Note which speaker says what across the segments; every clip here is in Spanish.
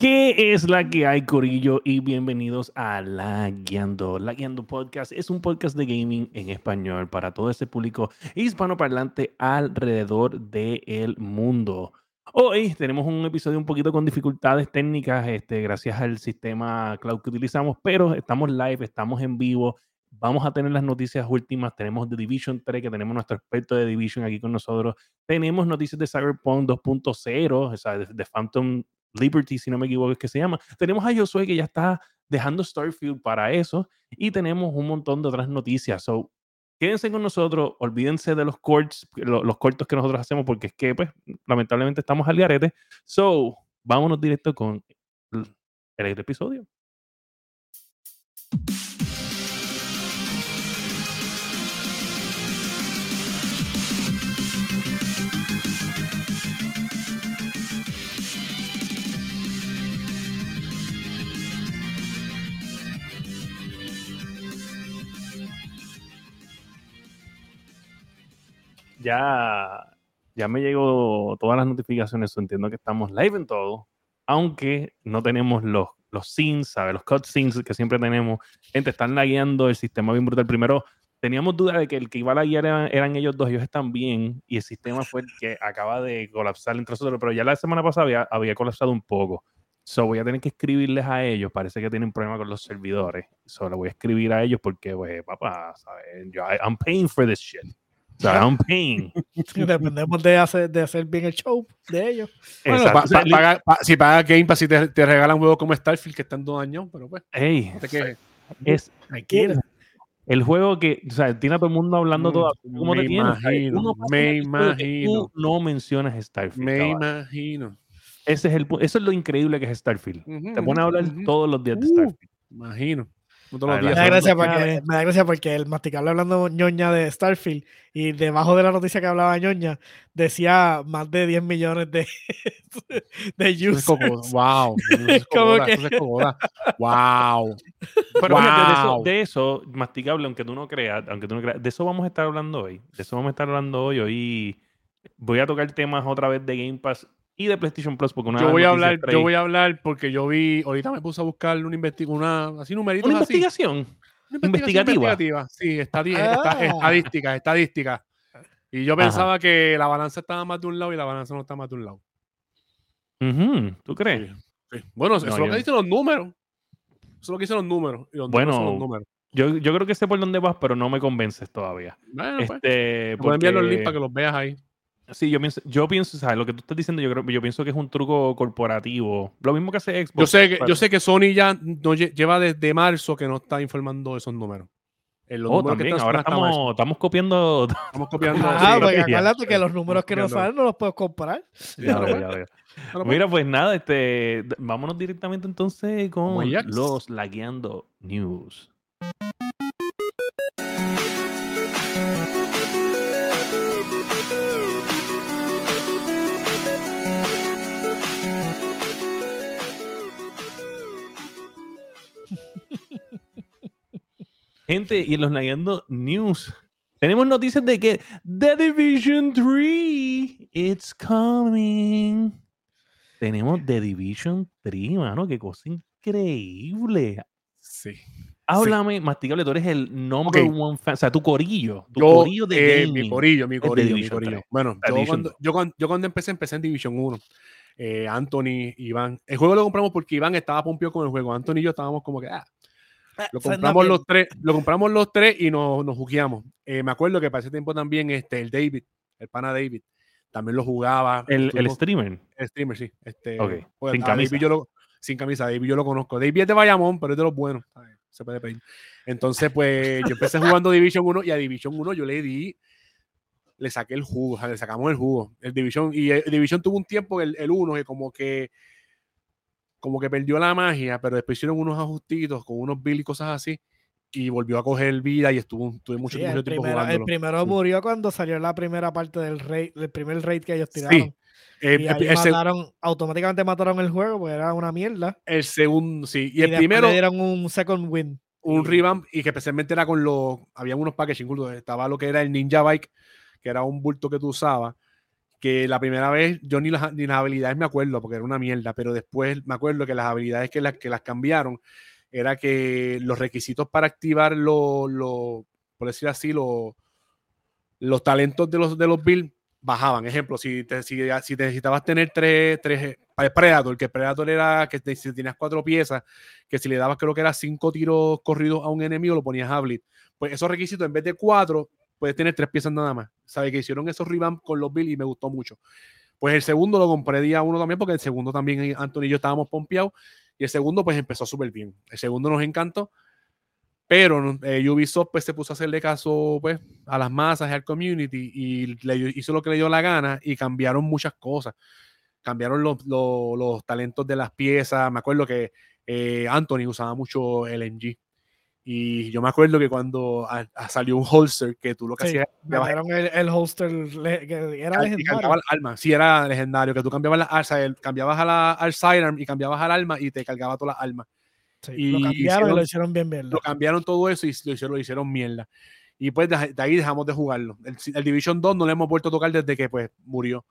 Speaker 1: ¿Qué es la que hay, Corillo? Y bienvenidos a La Guiando. La Guiando Podcast es un podcast de gaming en español para todo ese público hispanoparlante alrededor del mundo. Hoy tenemos un episodio un poquito con dificultades técnicas, este, gracias al sistema cloud que utilizamos, pero estamos live, estamos en vivo. Vamos a tener las noticias últimas. Tenemos The Division 3, que tenemos nuestro experto de Division aquí con nosotros. Tenemos noticias de Cyberpunk 2.0, o sea, de, de Phantom Liberty, si no me equivoco, es que se llama. Tenemos a Josué que ya está dejando Starfield para eso y tenemos un montón de otras noticias. So, quédense con nosotros, olvídense de los corts, los, los cortos que nosotros hacemos porque es que, pues, lamentablemente estamos al garete. So, vámonos directo con el, el episodio. Ya, ya me llegó todas las notificaciones, entiendo que estamos live en todo, aunque no tenemos los, los scenes, ¿sabes? Los cutscenes que siempre tenemos. Gente, están lagueando el sistema bien brutal. Primero, teníamos duda de que el que iba a laguear eran, eran ellos dos, ellos están bien, y el sistema fue el que acaba de colapsar entre nosotros, pero ya la semana pasada había, colapsado un poco. So voy a tener que escribirles a ellos. Parece que tienen problema con los servidores. Solo voy a escribir a ellos porque, pues, papá, ¿sabes? Yo, I'm paying for this shit. I'm paying.
Speaker 2: Dependemos de hacer, de hacer bien el show de ellos.
Speaker 3: Bueno, pa- paga- pa- si pagas Game Pass y te, te regalan juegos como Starfield que están dos años, pero pues,
Speaker 1: Ey,
Speaker 3: no te
Speaker 1: es el juego que, o sea, tiene a todo el mundo hablando
Speaker 3: Mm,
Speaker 1: todo. ¿Cómo te
Speaker 3: me
Speaker 1: tienes?
Speaker 3: imagino, me imagino.
Speaker 1: Tú no mencionas Starfield.
Speaker 3: Me
Speaker 1: caballo.
Speaker 3: imagino.
Speaker 1: Ese es el, eso es lo increíble que es Starfield. Te pone a hablar todos los días de
Speaker 3: Uh,
Speaker 1: Starfield.
Speaker 3: Imagino. No todos los
Speaker 1: Adelante.
Speaker 3: días.
Speaker 2: Me da, gracia porque,
Speaker 1: vez-
Speaker 2: me da gracia porque el masticable hablando ñoña de Starfield y debajo de la noticia que hablaba ñoña decía más de 10 millones de, de
Speaker 3: Eso es como-
Speaker 2: users.
Speaker 3: wow. es
Speaker 2: Como que-
Speaker 3: es. Wow.
Speaker 1: Pero fíjate, de eso,
Speaker 3: Wow.
Speaker 1: de eso, masticable, aunque tú no creas, aunque tú no creas, de eso vamos a estar hablando hoy. De eso vamos a estar hablando hoy. Hoy voy a tocar temas otra vez de Game Pass y de PlayStation Plus porque una
Speaker 3: Yo voy a hablar, yo voy a hablar porque yo vi, ahorita me puse a buscar una investigación, una, así numeritos
Speaker 1: una
Speaker 3: así.
Speaker 1: investigación.
Speaker 3: Una
Speaker 1: investigativa.
Speaker 3: investigativa. Sí, estadi-
Speaker 2: Ah.
Speaker 3: esta- estadística, estadística. Y yo
Speaker 1: Ajá.
Speaker 3: pensaba que la balanza estaba más de un lado y la balanza no está más de un lado.
Speaker 1: ¿Tú crees?
Speaker 3: Sí. Bueno, eso
Speaker 1: No,
Speaker 3: es lo
Speaker 1: yo-
Speaker 3: que dicen los números. Eso es lo que dicen los números. Y los
Speaker 1: Bueno,
Speaker 3: números son los números.
Speaker 1: Yo, yo creo que sé por dónde vas, pero no me convences todavía.
Speaker 3: Bueno, pues,
Speaker 1: Este,
Speaker 3: te puedo enviar los links
Speaker 1: porque-
Speaker 3: para que los veas ahí.
Speaker 1: Sí, yo pienso, yo pienso, ¿sabes? Lo que tú estás diciendo, yo creo, yo pienso que es un truco corporativo. Lo mismo que hace Xbox.
Speaker 3: Yo sé que,
Speaker 1: pero-
Speaker 3: yo sé que Sony ya no lle- lleva desde marzo que no está informando esos números. En los
Speaker 1: Oh,
Speaker 3: números que
Speaker 1: también,
Speaker 3: están
Speaker 1: ahora estamos, estamos copiando.
Speaker 3: Estamos copiando.
Speaker 2: Ah,
Speaker 3: sí.
Speaker 2: porque
Speaker 1: ya,
Speaker 2: acuérdate que los números que no
Speaker 3: copiando.
Speaker 2: saben no los puedes comprar.
Speaker 1: Ya ya.
Speaker 3: Claro, pues.
Speaker 1: Mira, pues nada, este, vámonos directamente entonces con los Lagueando News. Gente, y en los Lagueando News tenemos noticias de que The Division 3 it's coming. Tenemos The Division 3, mano, qué cosa increíble.
Speaker 3: Sí.
Speaker 1: Háblame, masticable, tú eres el number
Speaker 3: Ok.
Speaker 1: one fan, o sea, tu corillo, tu
Speaker 3: Yo,
Speaker 1: corillo de
Speaker 3: eh,
Speaker 1: gaming.
Speaker 3: mi corillo, mi corillo, mi corillo.
Speaker 1: 3.
Speaker 3: Bueno, yo cuando,
Speaker 1: 2.
Speaker 3: yo, cuando, yo cuando empecé, empecé en Division 1. Eh, Anthony, Iván. El juego lo compramos porque Iván estaba pompido con el juego. Anthony y yo estábamos como que, ah, lo
Speaker 2: Esa es
Speaker 3: compramos los tres, lo compramos los tres y nos, nos jugueamos. Eh, me acuerdo que para ese tiempo también este, el David, el pana David, también lo jugaba.
Speaker 1: el, el streamer.
Speaker 3: el streamer, sí. Este,
Speaker 1: Ok,
Speaker 3: pues,
Speaker 1: sin camisa.
Speaker 3: David yo lo- sin camisa, David yo lo conozco. David es de Bayamón, pero es de los buenos. Se puede pedir. Entonces, pues yo empecé jugando Division 1 y a Division 1 yo le di, le saqué el jugo, o sea, le sacamos el jugo. El Division, y el Division tuvo un tiempo, el, el 1, que como que como que perdió la magia, pero después hicieron unos ajustitos con unos builds y cosas así, y volvió a coger vida y estuvo, tuve mucho,
Speaker 2: Sí,
Speaker 3: mucho
Speaker 2: el,
Speaker 3: tiempo
Speaker 2: primero, el
Speaker 3: jugándolo.
Speaker 2: primero
Speaker 3: Sí.
Speaker 2: murió cuando salió la primera parte del raid, el primer raid que ellos tiraron.
Speaker 3: Sí. Eh,
Speaker 2: y
Speaker 3: el,
Speaker 2: ahí
Speaker 3: el
Speaker 2: mataron, automáticamente mataron el juego porque era una mierda.
Speaker 3: el segundo, sí. Y,
Speaker 2: Y,
Speaker 3: el primero,
Speaker 2: le dieron un second win.
Speaker 3: un revamp y que especialmente era con los había unos packaging estaba lo que era el Ninja Bike que era un bulto que tú usabas que la primera vez yo ni las, ni las habilidades me acuerdo porque era una mierda, pero después me acuerdo que las habilidades que las, que las cambiaron era que los requisitos para activar los, lo, por decir así, los, los talentos de los, de los builds bajaban. Ejemplo, si, te, si, si necesitabas tener tres, tres el Predator, que el Predator era que si tenías cuatro piezas, que si le dabas creo que era cinco tiros corridos a un enemigo, lo ponías a Blitz. Pues esos requisitos, en vez de cuatro, puedes tener tres piezas nada más. ¿Sabes? Que hicieron esos revamp con los Bills y me gustó mucho. Pues el segundo lo compré día uno también, porque el segundo también Anthony y yo estábamos pompeados. Y el segundo, pues empezó súper bien. El segundo nos encantó. Pero eh, Ubisoft pues, se puso a hacerle caso pues, a las masas al community y le hizo lo que le dio la gana y cambiaron muchas cosas. Cambiaron los, los, talentos de las piezas. Me acuerdo que eh, Anthony usaba mucho el MG. Y yo me acuerdo que cuando salió un holster que tú lo que hacías.
Speaker 2: El, el, holster que era legendario.
Speaker 3: el alma. Sí, era legendario. Que tú cambiabas la cambiabas a la, al sidearm y cambiabas al alma y te cargaba todas las armas
Speaker 2: y lo cambiaron y lo hicieron bien mierda.
Speaker 3: Lo cambiaron todo eso y lo hicieron, lo hicieron mierda. Y pues de, ahí dejamos de jugarlo. El, Division 2 no le hemos vuelto a tocar desde que pues murió.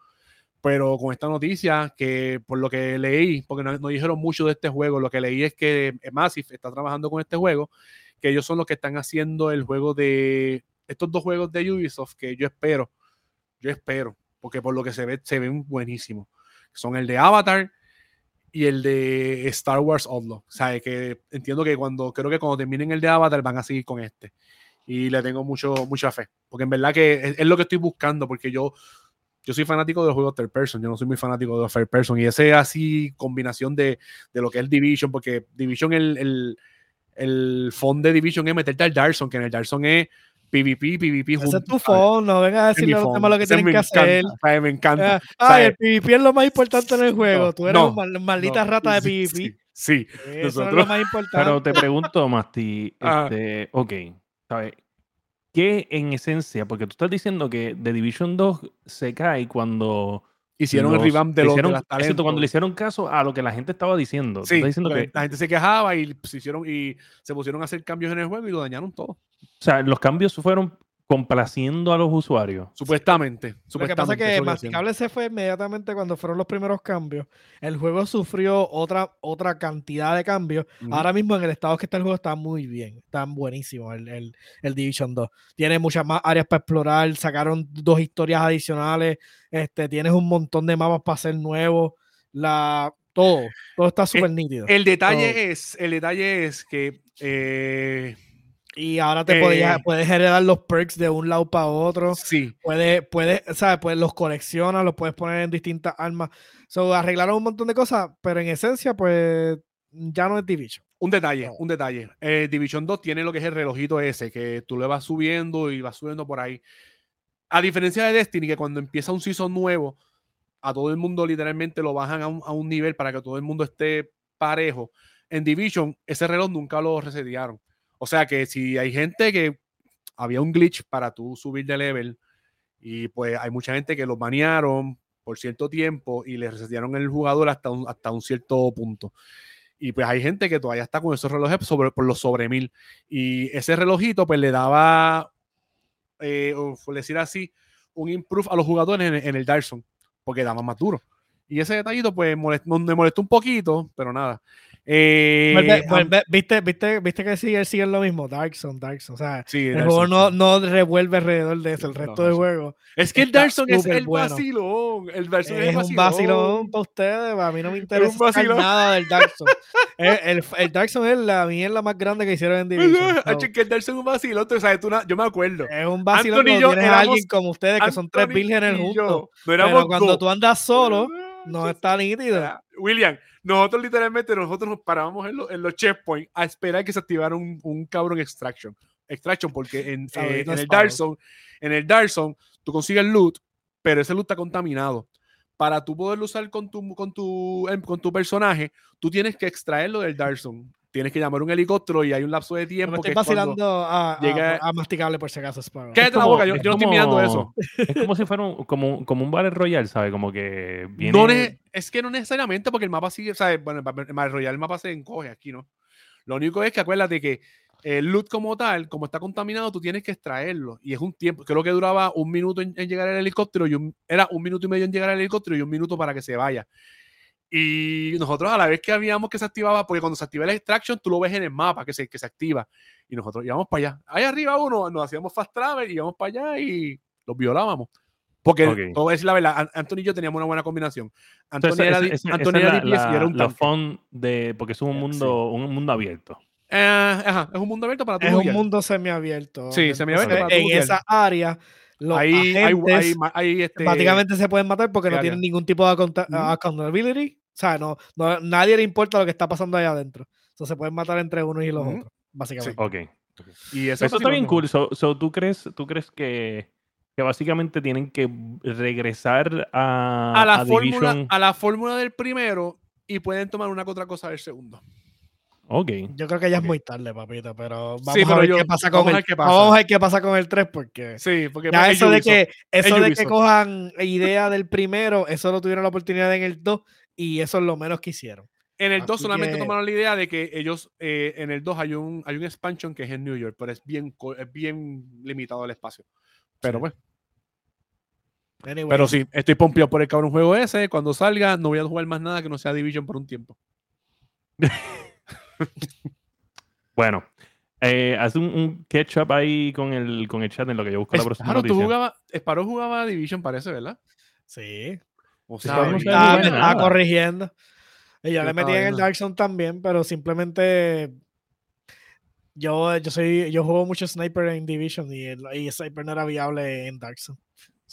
Speaker 3: Pero con esta noticia, que por lo que leí, porque no, no, dijeron mucho de este juego, lo que leí es que Massive está trabajando con este juego, que ellos son los que están haciendo el juego de estos dos juegos de Ubisoft que yo espero, yo espero, porque por lo que se ve, se ven buenísimos. Son el de Avatar y el de Star Wars Outlaw. O sea, que entiendo que cuando, creo que cuando terminen el de Avatar van a seguir con este. Y le tengo mucho, mucha fe. Porque en verdad que es, lo que estoy buscando, porque yo, yo soy fanático de los juegos third person, yo no soy muy fanático de los first person. Y ese así combinación de, de lo que es Division, porque Division, el, el, el fondo de Division es meterte al Darson, que en el Darson es PvP, PvP
Speaker 2: Ese es tu phone, no vengas a decirle a los demás lo que tienen que hacer.
Speaker 3: me encanta.
Speaker 2: Ay, el PvP es lo más importante en el juego. Tú eres una maldita rata de PvP.
Speaker 3: Sí,
Speaker 2: eso es lo más importante.
Speaker 1: Pero te pregunto, Masti, ah. este, ok, ¿sabes? ¿Qué en esencia? Porque tú estás diciendo que The Division 2 se cae cuando
Speaker 3: hicieron el revamp de, los,
Speaker 1: de cuando le hicieron caso a lo que la gente estaba diciendo.
Speaker 3: Sí, diciendo que... la gente se quejaba y se hicieron y se pusieron a hacer cambios en el juego y lo dañaron todo. O
Speaker 1: sea, los cambios fueron complaciendo a los usuarios.
Speaker 3: Supuestamente.
Speaker 2: Lo que pasa es que Masticable se fue inmediatamente cuando fueron los primeros cambios. El juego sufrió otra, otra cantidad de cambios. Ahora mismo en el estado que está el juego está muy bien. Está buenísimo el, el, Division 2. Tiene muchas más áreas para explorar. Sacaron dos historias adicionales. Este, tienes un montón de mapas para hacer nuevos. La, todo, todo está súper nítido.
Speaker 3: El detalle es, el detalle es que eh,
Speaker 2: y ahora te eh, puedes heredar los perks de un lado para otro.
Speaker 3: Sí.
Speaker 2: Puedes, puedes, ¿sabes? Pues los coleccionas, los puedes poner en distintas armas. So, arreglaron un montón de cosas, pero en esencia, pues ya no es Division.
Speaker 3: Un detalle, un detalle. Eh, Division 2 tiene lo que es el relojito ese, que tú le vas subiendo y vas subiendo por ahí. A diferencia de Destiny, que cuando empieza un season nuevo, a todo el mundo literalmente lo bajan a un, a un nivel para que todo el mundo esté parejo. En Division, ese reloj nunca lo resetearon. O sea que si hay gente que había un glitch para tú subir de level y pues hay mucha gente que lo banearon por cierto tiempo y le resetearon el jugador hasta un, hasta un cierto punto. Y pues hay gente que todavía está con esos relojes sobre, por los sobre mil. Y ese relojito pues le daba, eh, decir así, un improve a los jugadores en, el Darson, porque daba más duro. Y ese detallito pues me molestó un poquito, pero nada.
Speaker 2: Eh, ¿viste, viste, viste que sigue, sigue lo mismo, Darkson, Darkson. O sea, el juego no, no, revuelve alrededor de eso, el resto del juego.
Speaker 3: Es que el Darkson es el vacilón. El Darkson es,
Speaker 2: un vacilón para ustedes, a mí no me interesa nada del Darkson. el, el, Darkson es la mierda más grande que hicieron en Division.
Speaker 3: Es que el Darkson es un vacilón, tú sabes, tú yo me acuerdo.
Speaker 2: Es un vacilón cuando tienes a alguien como ustedes que son tres vírgenes juntos. Pero cuando tú andas solo, no está nítido.
Speaker 3: William, nosotros literalmente nosotros nos parábamos en, los checkpoints a esperar que se activara un, un cabrón extraction. Extraction, porque en, eh, en el Dark Zone, en el Dark Zone, tú consigues loot, pero ese loot está contaminado. Para tú poderlo usar con tu, con tu, em, con tu personaje, tú tienes que extraerlo del Dark Zone tienes que llamar un helicóptero y hay un lapso de tiempo. Me
Speaker 2: estoy vacilando a, llega... a, masticable por si acaso.
Speaker 3: Cállate la boca, yo, no estoy mirando eso.
Speaker 1: Es como si fuera un, como, como un Battle Royale, ¿sabes? Como que viene...
Speaker 3: No es que no necesariamente porque el mapa sigue, ¿sabes? Bueno, el Battle Royale el mapa se encoge aquí, ¿no? Lo único es que acuérdate que el loot como tal, como está contaminado, tú tienes que extraerlo. Y es un tiempo, creo que duraba un minuto en, llegar al helicóptero y era un minuto y medio en llegar al helicóptero y un minuto para que se vaya. Y nosotros a la vez que habíamos que se activaba, porque cuando se activa la extraction, tú lo ves en el mapa que se, que se activa. Y nosotros íbamos para allá. Ahí arriba uno, nos hacíamos fast travel, íbamos para allá y los violábamos. Porque, todo es la verdad, Anthony y yo teníamos una buena combinación. Anthony era, Anthony era
Speaker 1: y era un la de, porque es un mundo, un mundo abierto.
Speaker 3: Eh, ajá, es un mundo abierto para
Speaker 2: Es un mundo semiabierto.
Speaker 3: Sí, semiabierto
Speaker 2: En esa área, los ahí, ahí, este, básicamente se pueden matar porque no tienen ningún tipo de accountability. O sea, no, no, nadie le importa lo que está pasando ahí adentro. Entonces se pueden matar entre unos y los otros, básicamente.
Speaker 1: Ok. Y eso, está bien cool. So, ¿tú, crees, ¿Tú crees que que básicamente tienen que regresar a,
Speaker 3: a la, fórmula, a la fórmula del primero y pueden tomar una que otra cosa del segundo.
Speaker 1: Ok.
Speaker 2: Yo creo que ya es muy tarde, papito, pero vamos a ver qué pasa con el, vamos a ver qué pasa con el 3 porque
Speaker 3: Sí, porque
Speaker 2: ya eso de que eso de que cojan idea del primero, eso lo tuvieron la oportunidad en el 2 y eso es lo menos que hicieron.
Speaker 3: En el 2 solamente tomaron la idea de que ellos, eh, en el 2 hay un, hay un expansion que es en New York, pero es bien, es bien limitado el espacio. Pero bueno. Pero sí, estoy pompeado por el cabrón juego ese. Cuando salga, no voy a jugar más nada que no sea Division por un tiempo.
Speaker 1: bueno, eh, haz un, catch-up ahí con el, con el chat en lo que yo busco la próxima
Speaker 3: noticia. tú jugabas, Sparrow jugaba Division, parece, ¿verdad?
Speaker 2: Sí. O sea, estaba, corrigiendo. Y yo le metí en el Dark Zone también, pero simplemente yo, yo soy, yo juego mucho Sniper en Division y, el, y Sniper no era viable en Dark Zone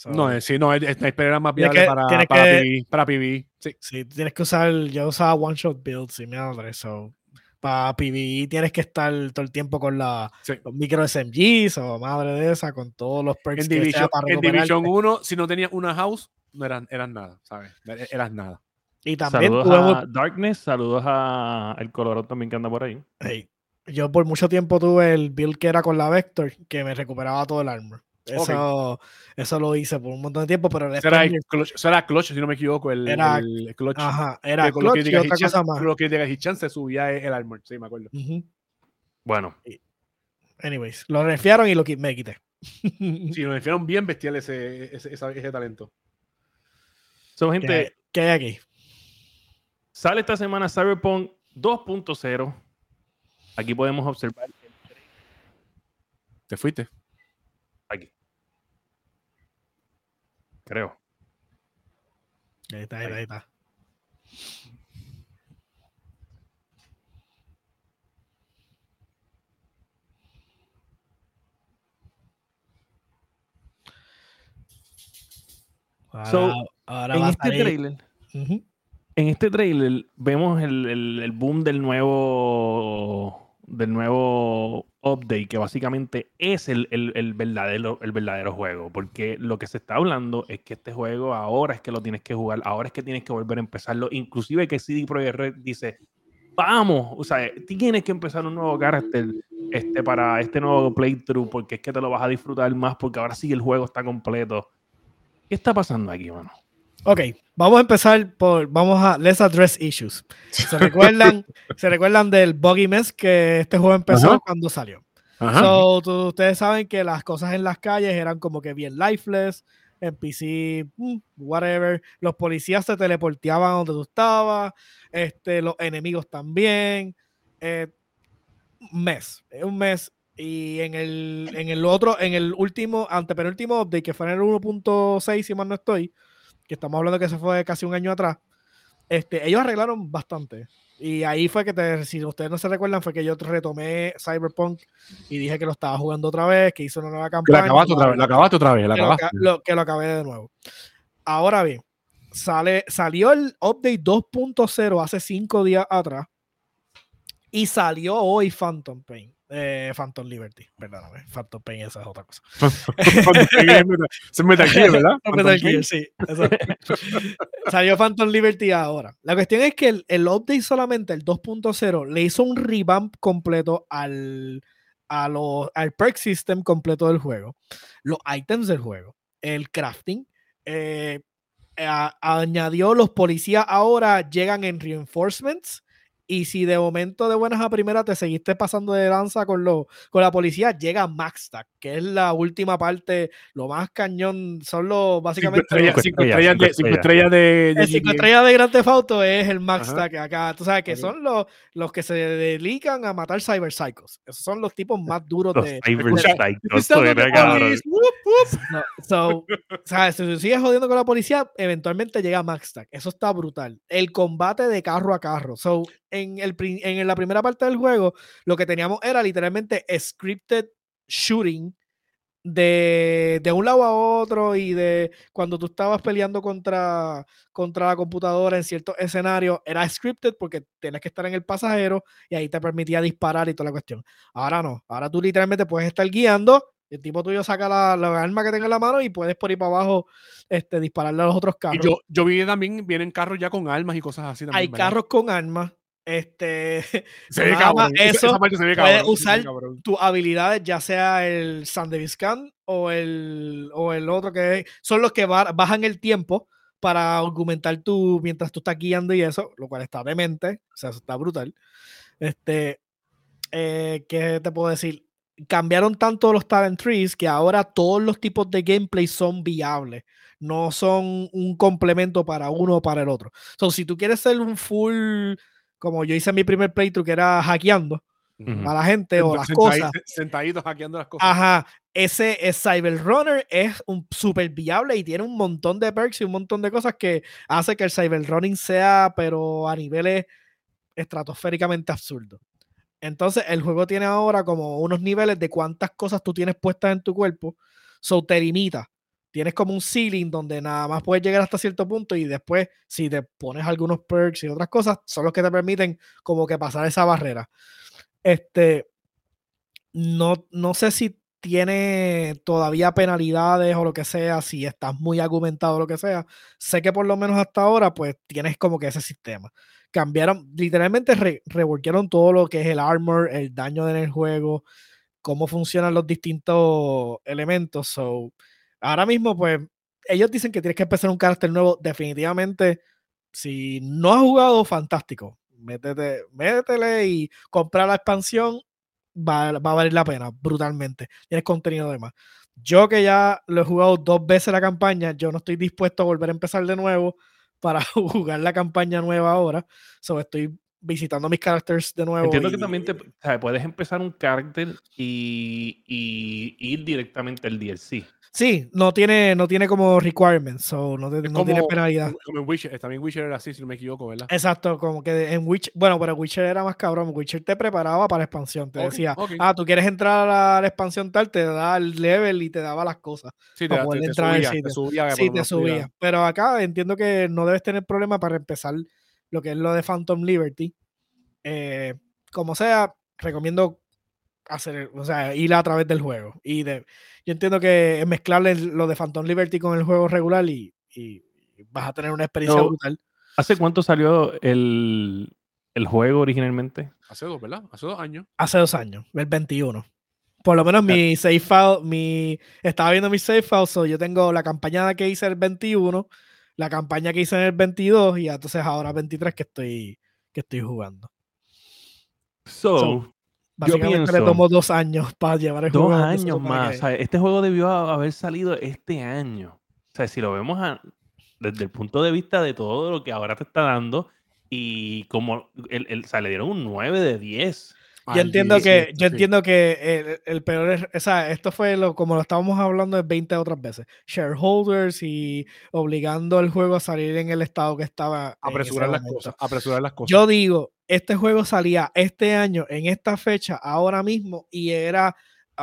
Speaker 3: no, eh, sí, no, Sniper era más viable para, para, PV, para PvE. Sí.
Speaker 2: sí, tienes que usar, yo usaba One Shot Builds y madre, so para PvE tienes que estar todo el tiempo con la, los micro SMGs o madre de esa, con todos los perks
Speaker 3: en Division, En Division 1, si no tenías una house, no eran, eran nada, ¿sabes? E, eras nada.
Speaker 1: Y también saludos a Darkness, saludos a el Colorado también que anda por ahí.
Speaker 2: Yo por mucho tiempo tuve el build que era con la Vector, que me recuperaba todo el armor. Eso, eso lo hice por un montón de tiempo, pero
Speaker 3: eso era, clutch, eso era clutch, si no me equivoco, el,
Speaker 2: era,
Speaker 3: el clutch.
Speaker 2: Ajá, era clutch y otra cosa más.
Speaker 3: Lo que diga chance subía el armor, sí, me acuerdo.
Speaker 1: Bueno.
Speaker 2: Anyways, lo refiaron y lo me quité.
Speaker 3: sí, lo refiaron bien bestial ese, ese, ese, talento.
Speaker 1: So, gente,
Speaker 2: ¿Qué, hay aquí?
Speaker 1: Sale esta semana Cyberpunk 2.0. Aquí podemos observar.
Speaker 3: Te fuiste.
Speaker 1: Creo.
Speaker 2: Ahí está, ahí, está.
Speaker 1: en este trailer, en este trailer vemos el, el, boom del nuevo del nuevo update que básicamente es el, verdadero, el verdadero juego. Porque lo que se está hablando es que este juego ahora es que lo tienes que jugar, ahora es que tienes que volver a empezarlo. Inclusive que CD Projekt Red dice, vamos, o sea, tienes que empezar un nuevo carácter este, para este nuevo playthrough porque es que te lo vas a disfrutar más porque ahora sí el juego está completo. ¿Qué está pasando aquí, mano?
Speaker 2: Ok, vamos a empezar por, vamos a, let's address issues. ¿Se recuerdan, ¿se recuerdan del Buggy Mess que este juego empezó cuando salió? So, ustedes saben que las cosas en las calles eran como que bien lifeless, NPC, mm, whatever. Los policías se teleporteaban donde tú estabas, este, los enemigos también. Eh, mes, un mes. Y en el, en el otro, en el último, antepenúltimo update, que fue en el 1.6, si mal no estoy, que estamos hablando que se fue casi un año atrás, este, ellos arreglaron bastante. Y ahí fue que, te, si ustedes no se recuerdan, fue que yo retomé Cyberpunk y dije que lo estaba jugando otra vez, que hizo una nueva campaña.
Speaker 3: Lo acabaste otra vez, lo acabaste otra vez,
Speaker 2: lo, que lo acabé de nuevo. Ahora bien, sale, salió el update 2.0 hace cinco días atrás y salió hoy Phantom Pain. Eh, Phantom Liberty, perdóname. Phantom Pain, esa es otra cosa.
Speaker 3: Se mete aquí, ¿verdad?
Speaker 2: Metal Gear, sí. Salió Phantom Liberty ahora. La cuestión es que el, update solamente, el 2.0, le hizo un revamp completo al, a al perk system completo del juego, los items del juego, el crafting. Eh, añadió los policías ahora llegan en reinforcements Y si de momento de buenas a primeras te seguiste pasando de danza con, lo, con la policía, llega Maxtac, que es la última parte, lo más cañón, son los básicamente.
Speaker 3: Cinco estrellas, de, cinco estrellas de,
Speaker 2: El cinco estrellas de Grand Theft Auto es el Maxtac acá. Tú sabes que son los, los que se dedican a matar Cyber Psychos. Esos son los tipos más duros de.
Speaker 1: Cyber Psychos.
Speaker 2: so, ¿sabes? Si sigues jodiendo con la policía, eventualmente llega Maxtac. Eso está brutal. El combate de carro a carro. So, en, el, en la primera parte del juego, lo que teníamos era literalmente scripted shooting de, de, un lado a otro y de cuando tú estabas peleando contra, contra la computadora en ciertos escenarios, era scripted porque tenías que estar en el pasajero y ahí te permitía disparar y toda la cuestión. Ahora no, ahora tú literalmente puedes estar guiando, el tipo tuyo saca la, la arma que tenga en la mano y puedes por ir para abajo este, dispararle a los otros carros.
Speaker 3: Y yo, yo vi también, vienen carros ya con armas y cosas así. También,
Speaker 2: Hay carros con armas. Este, se ve Eso, puedes usar tus habilidades, ya sea el Sandeviscan o el, o el otro que son los que bajan el tiempo para argumentar tú mientras tú estás guiando y eso, lo cual está demente, o sea, eso está brutal. Este, eh, ¿qué te puedo decir? Cambiaron tanto los talent trees que ahora todos los tipos de gameplay son viables, no son un complemento para uno o para el otro. So, si tú quieres ser un full como yo hice mi primer playthrough que era hackeando a la gente o las cosas.
Speaker 3: Sentaditos hackeando las cosas.
Speaker 2: Ajá. Ese, Cyber Runner es un súper viable y tiene un montón de perks y un montón de cosas que hace que el Cyber Running sea, pero a niveles estratosféricamente absurdos. Entonces, el juego tiene ahora como unos niveles de cuántas cosas tú tienes puestas en tu cuerpo. So te limita tienes como un ceiling donde nada más puedes llegar hasta cierto punto y después si te pones algunos perks y otras cosas son los que te permiten como que pasar esa barrera. Este, no, no sé si tiene todavía penalidades o lo que sea, si estás muy argumentado o lo que sea. Sé que por lo menos hasta ahora pues tienes como que ese sistema. Cambiaron, literalmente re, todo lo que es el armor, el daño en el juego, cómo funcionan los distintos elementos. So, ahora mismo, pues, ellos dicen que tienes que empezar un carácter nuevo. Definitivamente, si no has jugado, fantástico. Métete, métetele y comprar la expansión va, va, a valer la pena, brutalmente. Tienes contenido de más. Yo que ya lo he jugado dos veces la campaña, yo no estoy dispuesto a volver a empezar de nuevo para jugar la campaña nueva ahora. So, estoy visitando mis characters de nuevo.
Speaker 1: Entiendo que también te, puedes empezar un carácter y, y, ir directamente al DLC.
Speaker 2: Sí, no tiene, no tiene como requirements, o no, no tiene penalidad.
Speaker 3: Como en Witcher, también Witcher era así, si no me equivoco, ¿verdad?
Speaker 2: Exacto, como que en Witcher, bueno, pero Witcher era más cabrón. Witcher te preparaba para la expansión, te decía, ah, tú quieres entrar a la, expansión tal, te da el level y te daba las cosas.
Speaker 3: Sí, te, subía, te subía,
Speaker 2: sí, te subía. Pero acá entiendo que no debes tener problema para empezar lo que es lo de Phantom Liberty. Eh, como sea, recomiendo hacer, o sea, ir a través del juego. Y de, yo entiendo que es mezclarle lo de Phantom Liberty con el juego regular y, vas a tener una experiencia brutal.
Speaker 1: ¿Hace cuánto salió el, juego originalmente?
Speaker 3: Hace dos, ¿verdad? Hace dos años.
Speaker 2: Hace dos años, el 21. Por lo menos mi save file, mi, estaba viendo mi save file, so yo tengo la campaña que hice el 21, la campaña que hice en el 22 y entonces ahora 23 que estoy, que estoy jugando.
Speaker 1: so
Speaker 2: Básicamente le tomó dos años para llevar el
Speaker 1: juego. Dos años más. este juego debió haber salido este año. O sea, si lo vemos desde el punto de vista de todo lo que ahora te está dando, y como el, el, le dieron un 9 de 10.
Speaker 2: Yo entiendo que, yo entiendo que el, peor es, o sea, esto fue lo, como lo estábamos hablando de 20 otras veces. Shareholders y obligando el juego a salir en el estado que estaba.
Speaker 3: Apresurar las cosas. Apresurar las cosas.
Speaker 2: Yo digo, este juego salía este año, en esta fecha, ahora mismo, y era,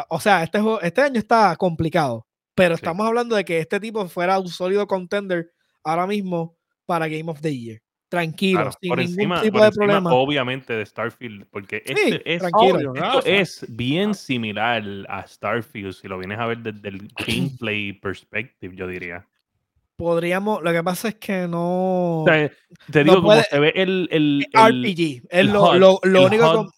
Speaker 2: o sea, este, este año está complicado, pero estamos hablando de que este tipo fuera un sólido contender ahora mismo para Game of the Year. Tranquilo, sin ningún tipo de problema.
Speaker 1: Obviamente de Starfield, porque este es, es bien similar a Starfield, si lo vienes a ver desde el gameplay perspective, yo diría
Speaker 2: podríamos. Lo que pasa es que no.
Speaker 1: te digo, como se ve el. el,
Speaker 2: RPG. Es lo, lo, lo único.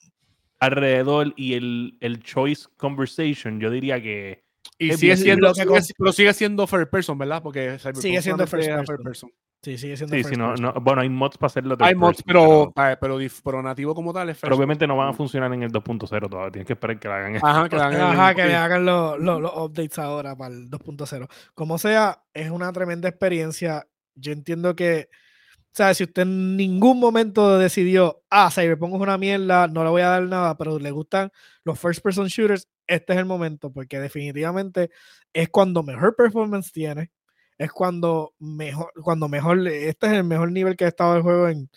Speaker 1: Alrededor y el, el choice conversation, yo diría que.
Speaker 3: Y sigue siendo, sigue, pero sigue siendo first person, ¿verdad? Porque
Speaker 2: sigue siendo first person. Sí, sigue siendo
Speaker 1: Sí,
Speaker 2: first
Speaker 1: sí, no,
Speaker 2: person.
Speaker 1: no, bueno, hay mods para hacerlo.
Speaker 3: Hay mods, pero, pero, pero, dif- pero nativo como tal es
Speaker 1: pero obviamente no van a funcionar en el 2.0 todavía. Tienes que esperar que la hagan.
Speaker 3: Ajá, que la hagan en el-
Speaker 2: Ajá, que le hagan los, los- los updates ahora para el 2.0. Como sea, es una tremenda experiencia. Yo entiendo que, o sea, si usted en ningún momento decidió, ah, Cyberpunk es una mierda, no le voy a dar nada, pero le gustan los first person shooters, este es el momento, porque definitivamente es cuando mejor performance tiene, es cuando mejor, cuando mejor, este es el mejor nivel que ha estado el juego en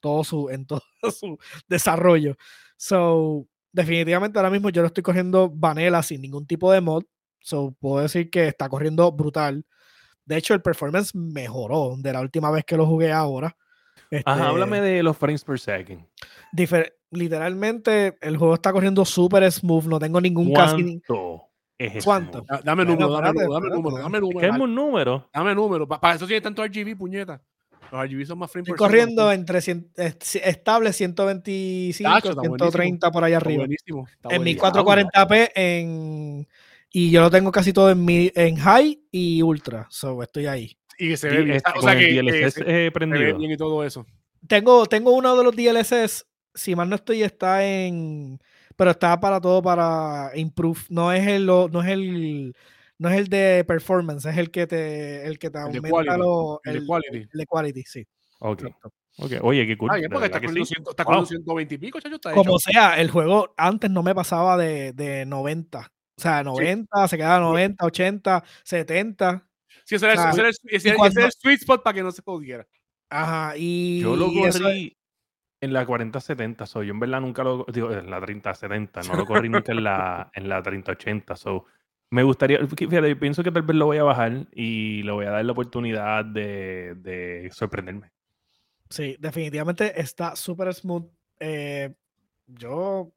Speaker 2: todo su, en todo su desarrollo. So, definitivamente ahora mismo yo lo estoy corriendo vanilla sin ningún tipo de mod. So, puedo decir que está corriendo brutal. De hecho, el performance mejoró de la última vez que lo jugué ahora.
Speaker 1: Ajá,
Speaker 2: Este,
Speaker 1: háblame de los frames per second.
Speaker 2: literalmente, el juego está corriendo súper smooth. No tengo ningún casi. Ni-
Speaker 1: ¿Cuánto es?
Speaker 2: ¿Cuánto?
Speaker 3: Da- Dame número, dame número, dame número, dame número.
Speaker 1: es un número.
Speaker 3: Dame número. Pa- Para eso tiene tanto RGB, puñeta. Los RGB son más frame
Speaker 2: Estoy corriendo entre cien- eh, estable 125,
Speaker 3: Tacho, está
Speaker 2: 130 por allá
Speaker 3: Está
Speaker 2: arriba.
Speaker 3: buenísimo. está
Speaker 2: en mi
Speaker 3: buenísimo.
Speaker 2: 440p en y yo lo tengo casi todo en mi en high y ultra so estoy ahí
Speaker 3: Y que se ve bien.
Speaker 1: este,
Speaker 3: O sea
Speaker 1: el
Speaker 3: que, se,
Speaker 1: eh,
Speaker 3: se ve
Speaker 1: prendido.
Speaker 3: bien y todo eso.
Speaker 2: tengo tengo uno de los DLSS si mal no estoy está en pero está para todo para improve no es el lo- no es el no es el de performance es el que te el que te
Speaker 3: El de
Speaker 2: aumenta
Speaker 3: quality,
Speaker 2: lo-
Speaker 3: el de
Speaker 2: el,
Speaker 3: quality.
Speaker 2: el de quality sí
Speaker 1: Ok,
Speaker 2: exacto.
Speaker 1: ok. Oye, qué cool.
Speaker 3: Ah,
Speaker 1: de
Speaker 3: porque está con, los
Speaker 1: sí.
Speaker 3: 100 está con
Speaker 1: Wow.
Speaker 3: los 120 y pico, chacho, está
Speaker 2: como
Speaker 3: hecho.
Speaker 2: sea el juego antes no me pasaba de, de 90 o sea 90 se quedaba 90 80 70
Speaker 3: Sí, ese era, el- el- el sweet spot para que no se jodiera.
Speaker 2: Ajá, y
Speaker 1: Yo lo corrí en la 4070, so yo en verdad nunca lo digo en la 3070, no lo corrí nunca en la en la 3080, so me gustaría, fíjate, yo pienso que tal vez lo voy a bajar y le voy a dar la oportunidad de, de sorprenderme.
Speaker 2: Sí, definitivamente está súper smooth. eh, yo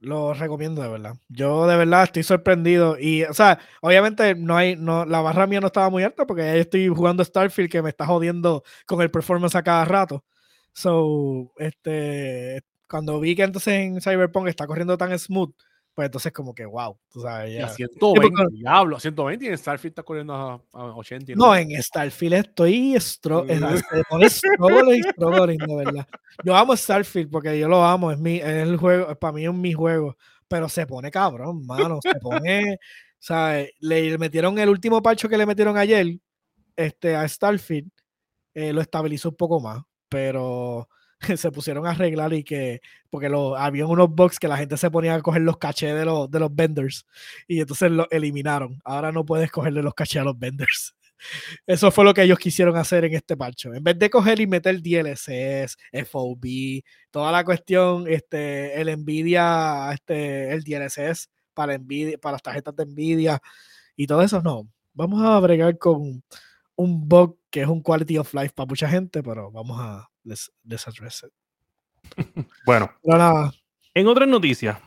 Speaker 2: lo recomiendo de verdad. Yo de verdad estoy sorprendido. Y, o sea, obviamente no hay, no, la barra mía no estaba muy alta porque ya estoy jugando Starfield que me está jodiendo con el performance a cada rato. So, este, cuando vi que entonces en Cyberpunk está corriendo tan smooth, pues entonces como que wow, tú sabes,
Speaker 3: Y
Speaker 2: ya.
Speaker 3: a 120,
Speaker 2: porque-
Speaker 3: diablo, a 120 y en Starfield está corriendo a, a 80. y
Speaker 2: No, en Starfield estoy eh,
Speaker 3: Mm.
Speaker 2: struggling, struggling, de verdad. Yo amo Starfield porque yo lo amo, es mi, es el juego, para mí es mi juego, pero se pone cabrón, mano, se pone, ¿sabes? Le metieron el último parcho que le metieron ayer, este, a Starfield, eh, lo estabilizó un poco más, pero se pusieron a arreglar y que, porque lo, había unos bugs que la gente se ponía a coger los cachés de los, de los vendors y entonces lo eliminaron. Ahora no puedes cogerle los cachés a los vendors. Eso fue lo que ellos quisieron hacer en este parcho. En vez de coger y meter DLCs, FOB, toda la cuestión, este, el Nvidia, este, el DLCs para Nvidia, para las tarjetas de Nvidia y todo eso, no. Vamos a bregar con un bug que es un quality of life para mucha gente, pero vamos a les, les address it.
Speaker 1: Bueno,
Speaker 2: Pero nada,
Speaker 1: en otras noticias,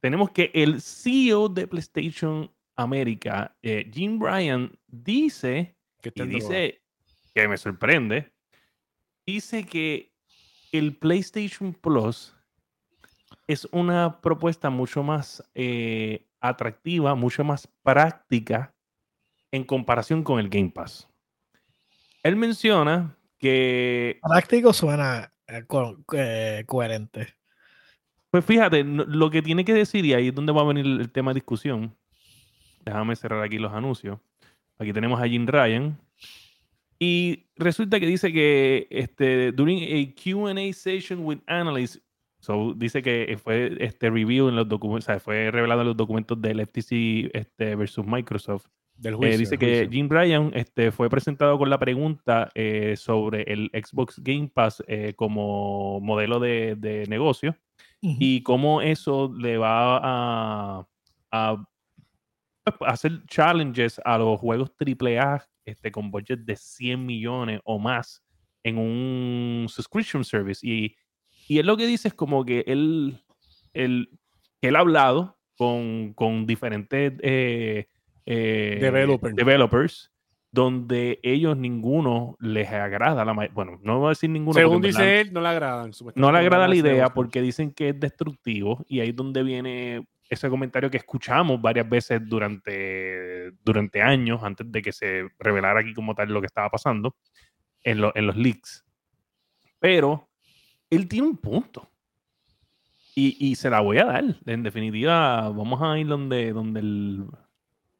Speaker 1: tenemos que el CEO de PlayStation América, eh, Jim Bryan, dice
Speaker 3: Que
Speaker 1: dice que me sorprende, dice que el PlayStation Plus es una propuesta mucho más eh, atractiva, mucho más práctica en comparación con el Game Pass. Él menciona que,
Speaker 2: práctico suena eh, co- eh, coherente.
Speaker 1: pues fíjate, lo que tiene que decir, y ahí es donde va a venir el tema de discusión, déjame cerrar aquí los anuncios. Aquí tenemos a Jim Ryan. Y resulta que dice que este, during a Q&A session with analysts, so, dice que fue este review en los documentos, o sea, fue revelado en los documentos del FTC este, versus Microsoft.
Speaker 3: Del
Speaker 1: Eh, dice
Speaker 3: del
Speaker 1: que
Speaker 3: juicio.
Speaker 1: Jim Ryan este, fue presentado con la pregunta eh, sobre el Xbox Game Pass eh, como modelo de, de negocio y cómo eso le va a, a hacer challenges a los juegos AAA este, con budget de 100 millones o más en un subscription service. Y, y él lo que dice es como que él, él, que él ha hablado con, con diferentes eh,
Speaker 3: Developer.
Speaker 1: developers donde ellos ninguno les agrada la bueno no voy a decir ninguno
Speaker 3: Según
Speaker 1: verdad-
Speaker 3: dice él, no le agradan.
Speaker 1: no le agrada la idea porque dicen que es destructivo y ahí es donde viene ese comentario que escuchamos varias veces durante, durante años antes de que se revelara aquí como tal lo que estaba pasando. en, en los leaks. Pero él tiene un punto. Y, se la voy a dar. En definitiva, vamos a ir donde, donde el,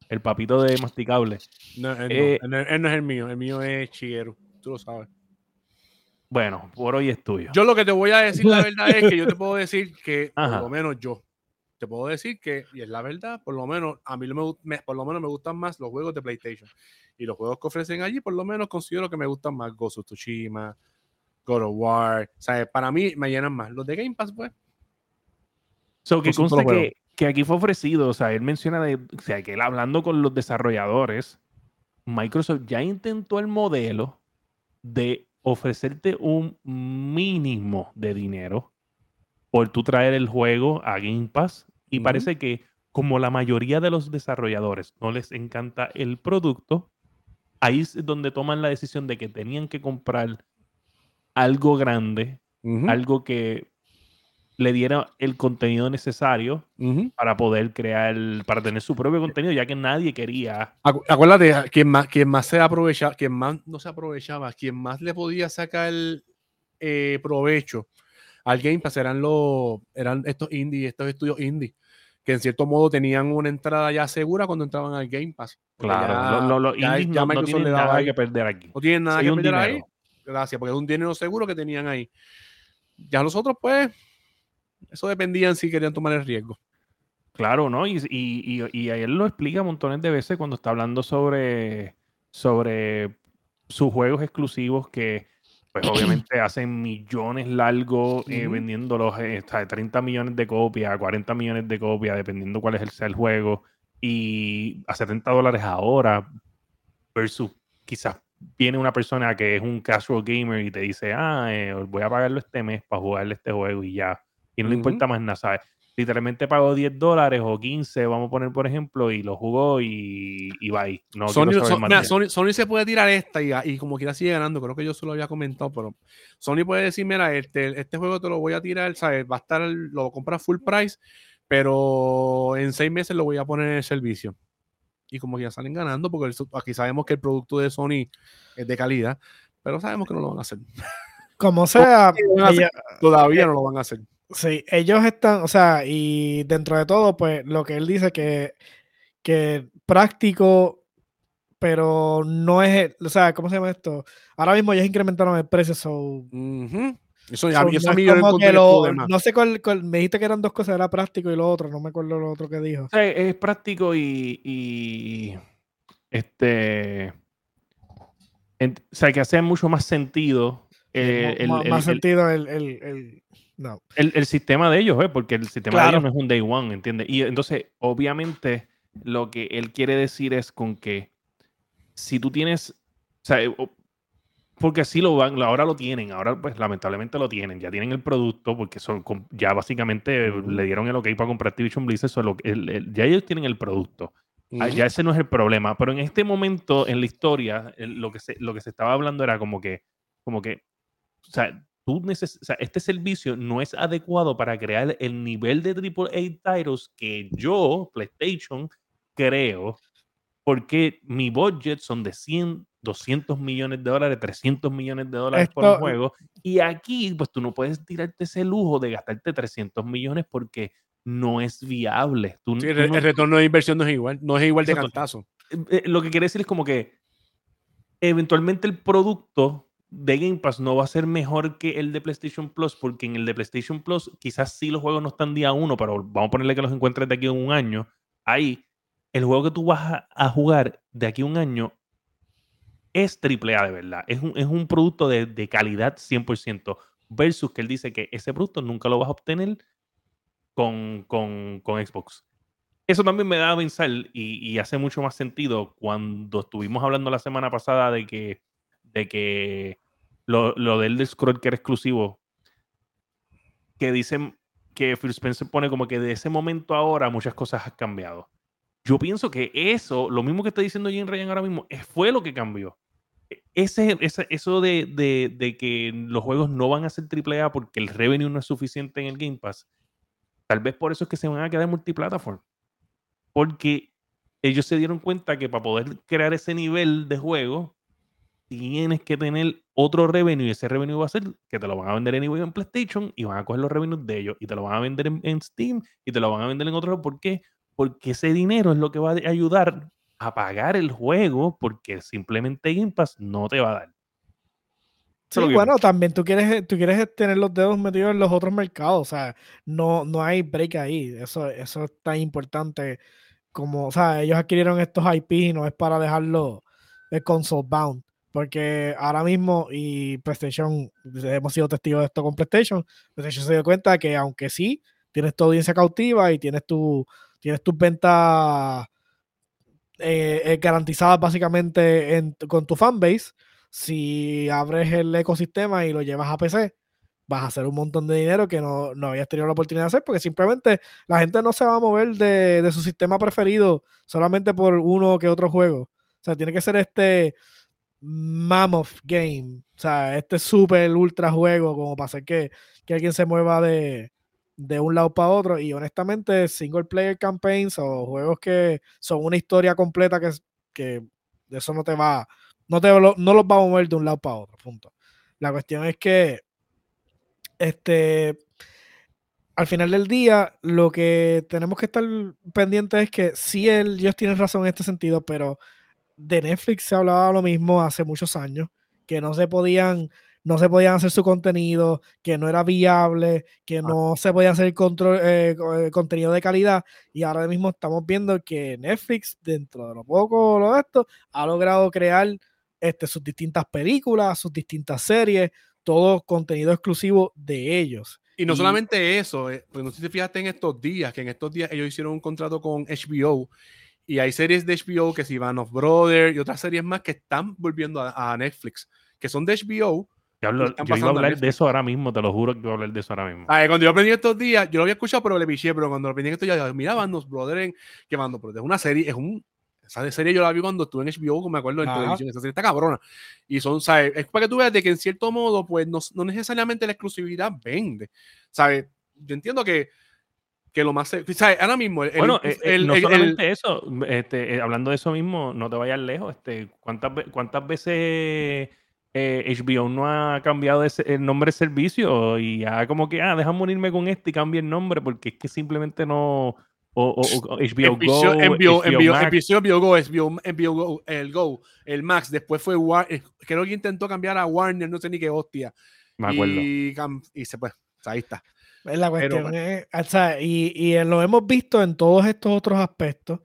Speaker 1: el papito de masticable.
Speaker 3: No, él, no, eh, no, es el mío, el mío es Chiguero, tú lo sabes.
Speaker 1: Bueno, por hoy es tuyo.
Speaker 3: Yo lo que te voy a decir, la verdad es que yo te puedo decir que, por lo menos yo, te puedo decir que, y es la verdad, por lo menos a mí me, por lo menos me gustan más los juegos de PlayStation. Y los juegos que ofrecen allí, por lo menos considero que me gustan más Ghost of Tsushima, God of War. O sea, para mí me llenan más. Los de Game Pass, pues,
Speaker 1: So, que conste que, que, aquí fue ofrecido, o sea, él menciona de, o sea, que él hablando con los desarrolladores, Microsoft ya intentó el modelo de ofrecerte un mínimo de dinero por tú traer el juego a Game Pass y parece que como la mayoría de los desarrolladores no les encanta el producto, ahí es donde toman la decisión de que tenían que comprar algo grande, algo que le diera el contenido necesario para poder crear, para tener su propio contenido, ya que nadie quería.
Speaker 3: Acuérdate, quien más, quien más se aprovechaba, quien más no se aprovechaba, quien más le podía sacar eh, provecho al Game Pass eran los, eran estos indie, estos estudios indie, que en cierto modo tenían una entrada ya segura cuando entraban al Game Pass.
Speaker 1: Claro, los indies no, tienen nada que perder aquí.
Speaker 3: No tienen nada que perder ahí. Gracias, porque es un dinero seguro que tenían ahí. Ya los otros, pues, eso dependía en si querían tomar el riesgo.
Speaker 1: Claro, ¿no? Y, y, y, él lo explica montones de veces cuando está hablando sobre, sobre sus juegos exclusivos que, pues obviamente hacen millones largos eh, vendiéndolos eh, hasta de 30 millones de copias, 40 millones de copias, dependiendo cuál es el, sea el juego, y a 70 dólares ahora, versus quizás viene una persona que es un casual gamer y te dice, ah, eh, voy a pagarlo este mes para jugarle este juego y ya y no le importa más nada, ¿sabes? Literalmente pagó 10 dólares o 15, vamos a poner por ejemplo, y lo jugó y, y bye. No
Speaker 3: Sony, Sony, se puede tirar esta y, y, como quiera sigue ganando. Creo que yo se lo había comentado, pero Sony puede decir: Mira, este, este juego te lo voy a tirar, ¿sabes? Va a estar, lo compras full price, pero en seis meses lo voy a poner en el servicio. Y como ya salen ganando, porque aquí sabemos que el producto de Sony es de calidad, pero sabemos que no lo van a hacer.
Speaker 2: Como sea,
Speaker 3: todavía no lo van a hacer.
Speaker 2: Sí, ellos están, o sea, y dentro de todo, pues lo que él dice que, que práctico, pero no es, o sea, ¿cómo se llama esto? Ahora mismo ya incrementaron el precio, so,
Speaker 3: Eso ya,
Speaker 2: so, no, no sé cuál, me dijiste que eran dos cosas, era práctico y lo otro, no me acuerdo lo otro que dijo.
Speaker 1: Sí, es práctico y, y este, o sea, que hace mucho más sentido.
Speaker 2: Eh, más, sentido el no.
Speaker 1: El, sistema de ellos, ¿eh? porque el sistema de ellos no es un day one, ¿entiendes? Y entonces, obviamente, lo que él quiere decir es con que si tú tienes, o sea, eh, porque así lo van, ahora lo tienen, ahora pues lamentablemente lo tienen, ya tienen el producto porque son ya básicamente le dieron el ok para comprar Activision Blizzard, solo, ya ellos tienen el producto. Ah, ya ese no es el problema, pero en este momento en la historia lo que se, lo que se estaba hablando era como que como que o sea, tú este servicio no es adecuado para crear el nivel de AAA titles que yo, PlayStation, creo, porque mi budget son de 100, 200 millones de dólares, 300 millones de dólares por por juego. Y aquí, pues tú no puedes tirarte ese lujo de gastarte 300 millones porque no es viable.
Speaker 3: el, retorno de inversión no es igual, no es igual de cantazo.
Speaker 1: Eh, eh, lo que quiere decir es como que eventualmente el producto de Game Pass no va a ser mejor que el de PlayStation Plus, porque en el de PlayStation Plus quizás sí los juegos no están día uno, pero vamos a ponerle que los encuentres de aquí a un año. Ahí, el juego que tú vas a, jugar de aquí a un año es AAA de verdad. Es un, es un producto de, de, calidad 100%. Versus que él dice que ese producto nunca lo vas a obtener con, con, con Xbox. Eso también me da a pensar y hace mucho más sentido cuando estuvimos hablando la semana pasada de que de que lo, lo del Scroll que era exclusivo, que dicen que Phil Spencer pone como que de ese momento ahora muchas cosas han cambiado. Yo pienso que eso, lo mismo que está diciendo Jim Ryan ahora mismo, fue lo que cambió. E, ese, ese eso de, de, de, que los juegos no van a ser AAA porque el revenue no es suficiente en el Game Pass, tal vez por eso es que se van a quedar multiplataforma. Porque ellos se dieron cuenta que para poder crear ese nivel de juego, tienes que tener otro revenue y ese revenue va a ser que te lo van a vender anyway en PlayStation y van a coger los revenues de ellos y te lo van a vender en, Steam y te lo van a vender en otro. ¿Por qué? Porque ese dinero es lo que va a ayudar a pagar el juego porque simplemente Game Pass no te va a dar.
Speaker 2: Sí, bueno, también tú quieres, tú quieres tener los dedos metidos en los otros mercados, o sea, no, no hay break ahí, eso, eso es tan importante como, o sea, ellos adquirieron estos IP y no es para dejarlo el console bound, porque ahora mismo, y PlayStation, hemos sido testigos de esto con PlayStation, PlayStation se dio cuenta que aunque sí, tienes tu audiencia cautiva y tienes tu, tienes tus ventas eh, eh, garantizadas básicamente con tu fanbase, si abres el ecosistema y lo llevas a PC, vas a hacer un montón de dinero que no, no habías tenido la oportunidad de hacer, porque simplemente la gente no se va a mover de, su sistema preferido solamente por uno que otro juego. O sea, tiene que ser este mammoth game, o sea, este super ultra juego como para hacer que, alguien se mueva de, de un lado para otro. Y honestamente, single player campaigns o juegos que son una historia completa que, que eso no te va no, te, no los va a mover de un lado para otro, punto. La cuestión es que, este, al final del día, lo que tenemos que estar pendientes es que sí, ellos tienen razón en este sentido, pero de Netflix se hablaba lo mismo hace muchos años, que no se podían, no se podían hacer su contenido, que no era viable, que ah. no se podía hacer control, eh, eh, contenido de calidad. Y ahora mismo estamos viendo que Netflix, dentro de lo poco lo de esto, ha logrado crear este, sus distintas películas, sus distintas series, todo contenido exclusivo de ellos.
Speaker 3: Y no solamente eso, eh, pues no sé si te fijaste en estos días, que en estos días ellos hicieron un contrato con HBO y hay series de HBO que si Van of Brothers y otras series más que están volviendo a, Netflix, que son de HBO.
Speaker 1: Yo, hablo, yo iba a hablar de eso ahora mismo, te lo juro que voy a hablar de eso ahora mismo.
Speaker 3: cuando yo aprendí estos días, yo lo había escuchado, pero le piché, pero cuando lo aprendí estos días, mira, Van of Brothers, que Van of Brothers es una serie, es un esa serie yo la vi cuando estuve en HBO, me acuerdo en televisión. Esa serie está cabrona. Y son, ¿sabes? Es para que tú veas de que en cierto modo, pues no, no necesariamente la exclusividad vende. ¿Sabes? Yo entiendo que, que lo más. ¿sabes? Ahora mismo.
Speaker 1: El, bueno, eh, eh, no solamente eso. Este, eh, hablando de eso mismo, no te vayas lejos. Este, ¿cuántas, cuántas veces. HBO no ha cambiado el nombre de servicio y ya como que, ah, déjame unirme con este y cambie el nombre porque es que simplemente no, o, o, HBO Go.
Speaker 3: HBO Go, HBO, Go, el Go, el Max. Después fue Warner. Creo que intentó cambiar a Warner, no sé ni qué hostia.
Speaker 1: Me acuerdo.
Speaker 3: Y, y se pues, ahí está.
Speaker 2: La cuestión es, o sea, y, y lo hemos visto en todos estos otros aspectos.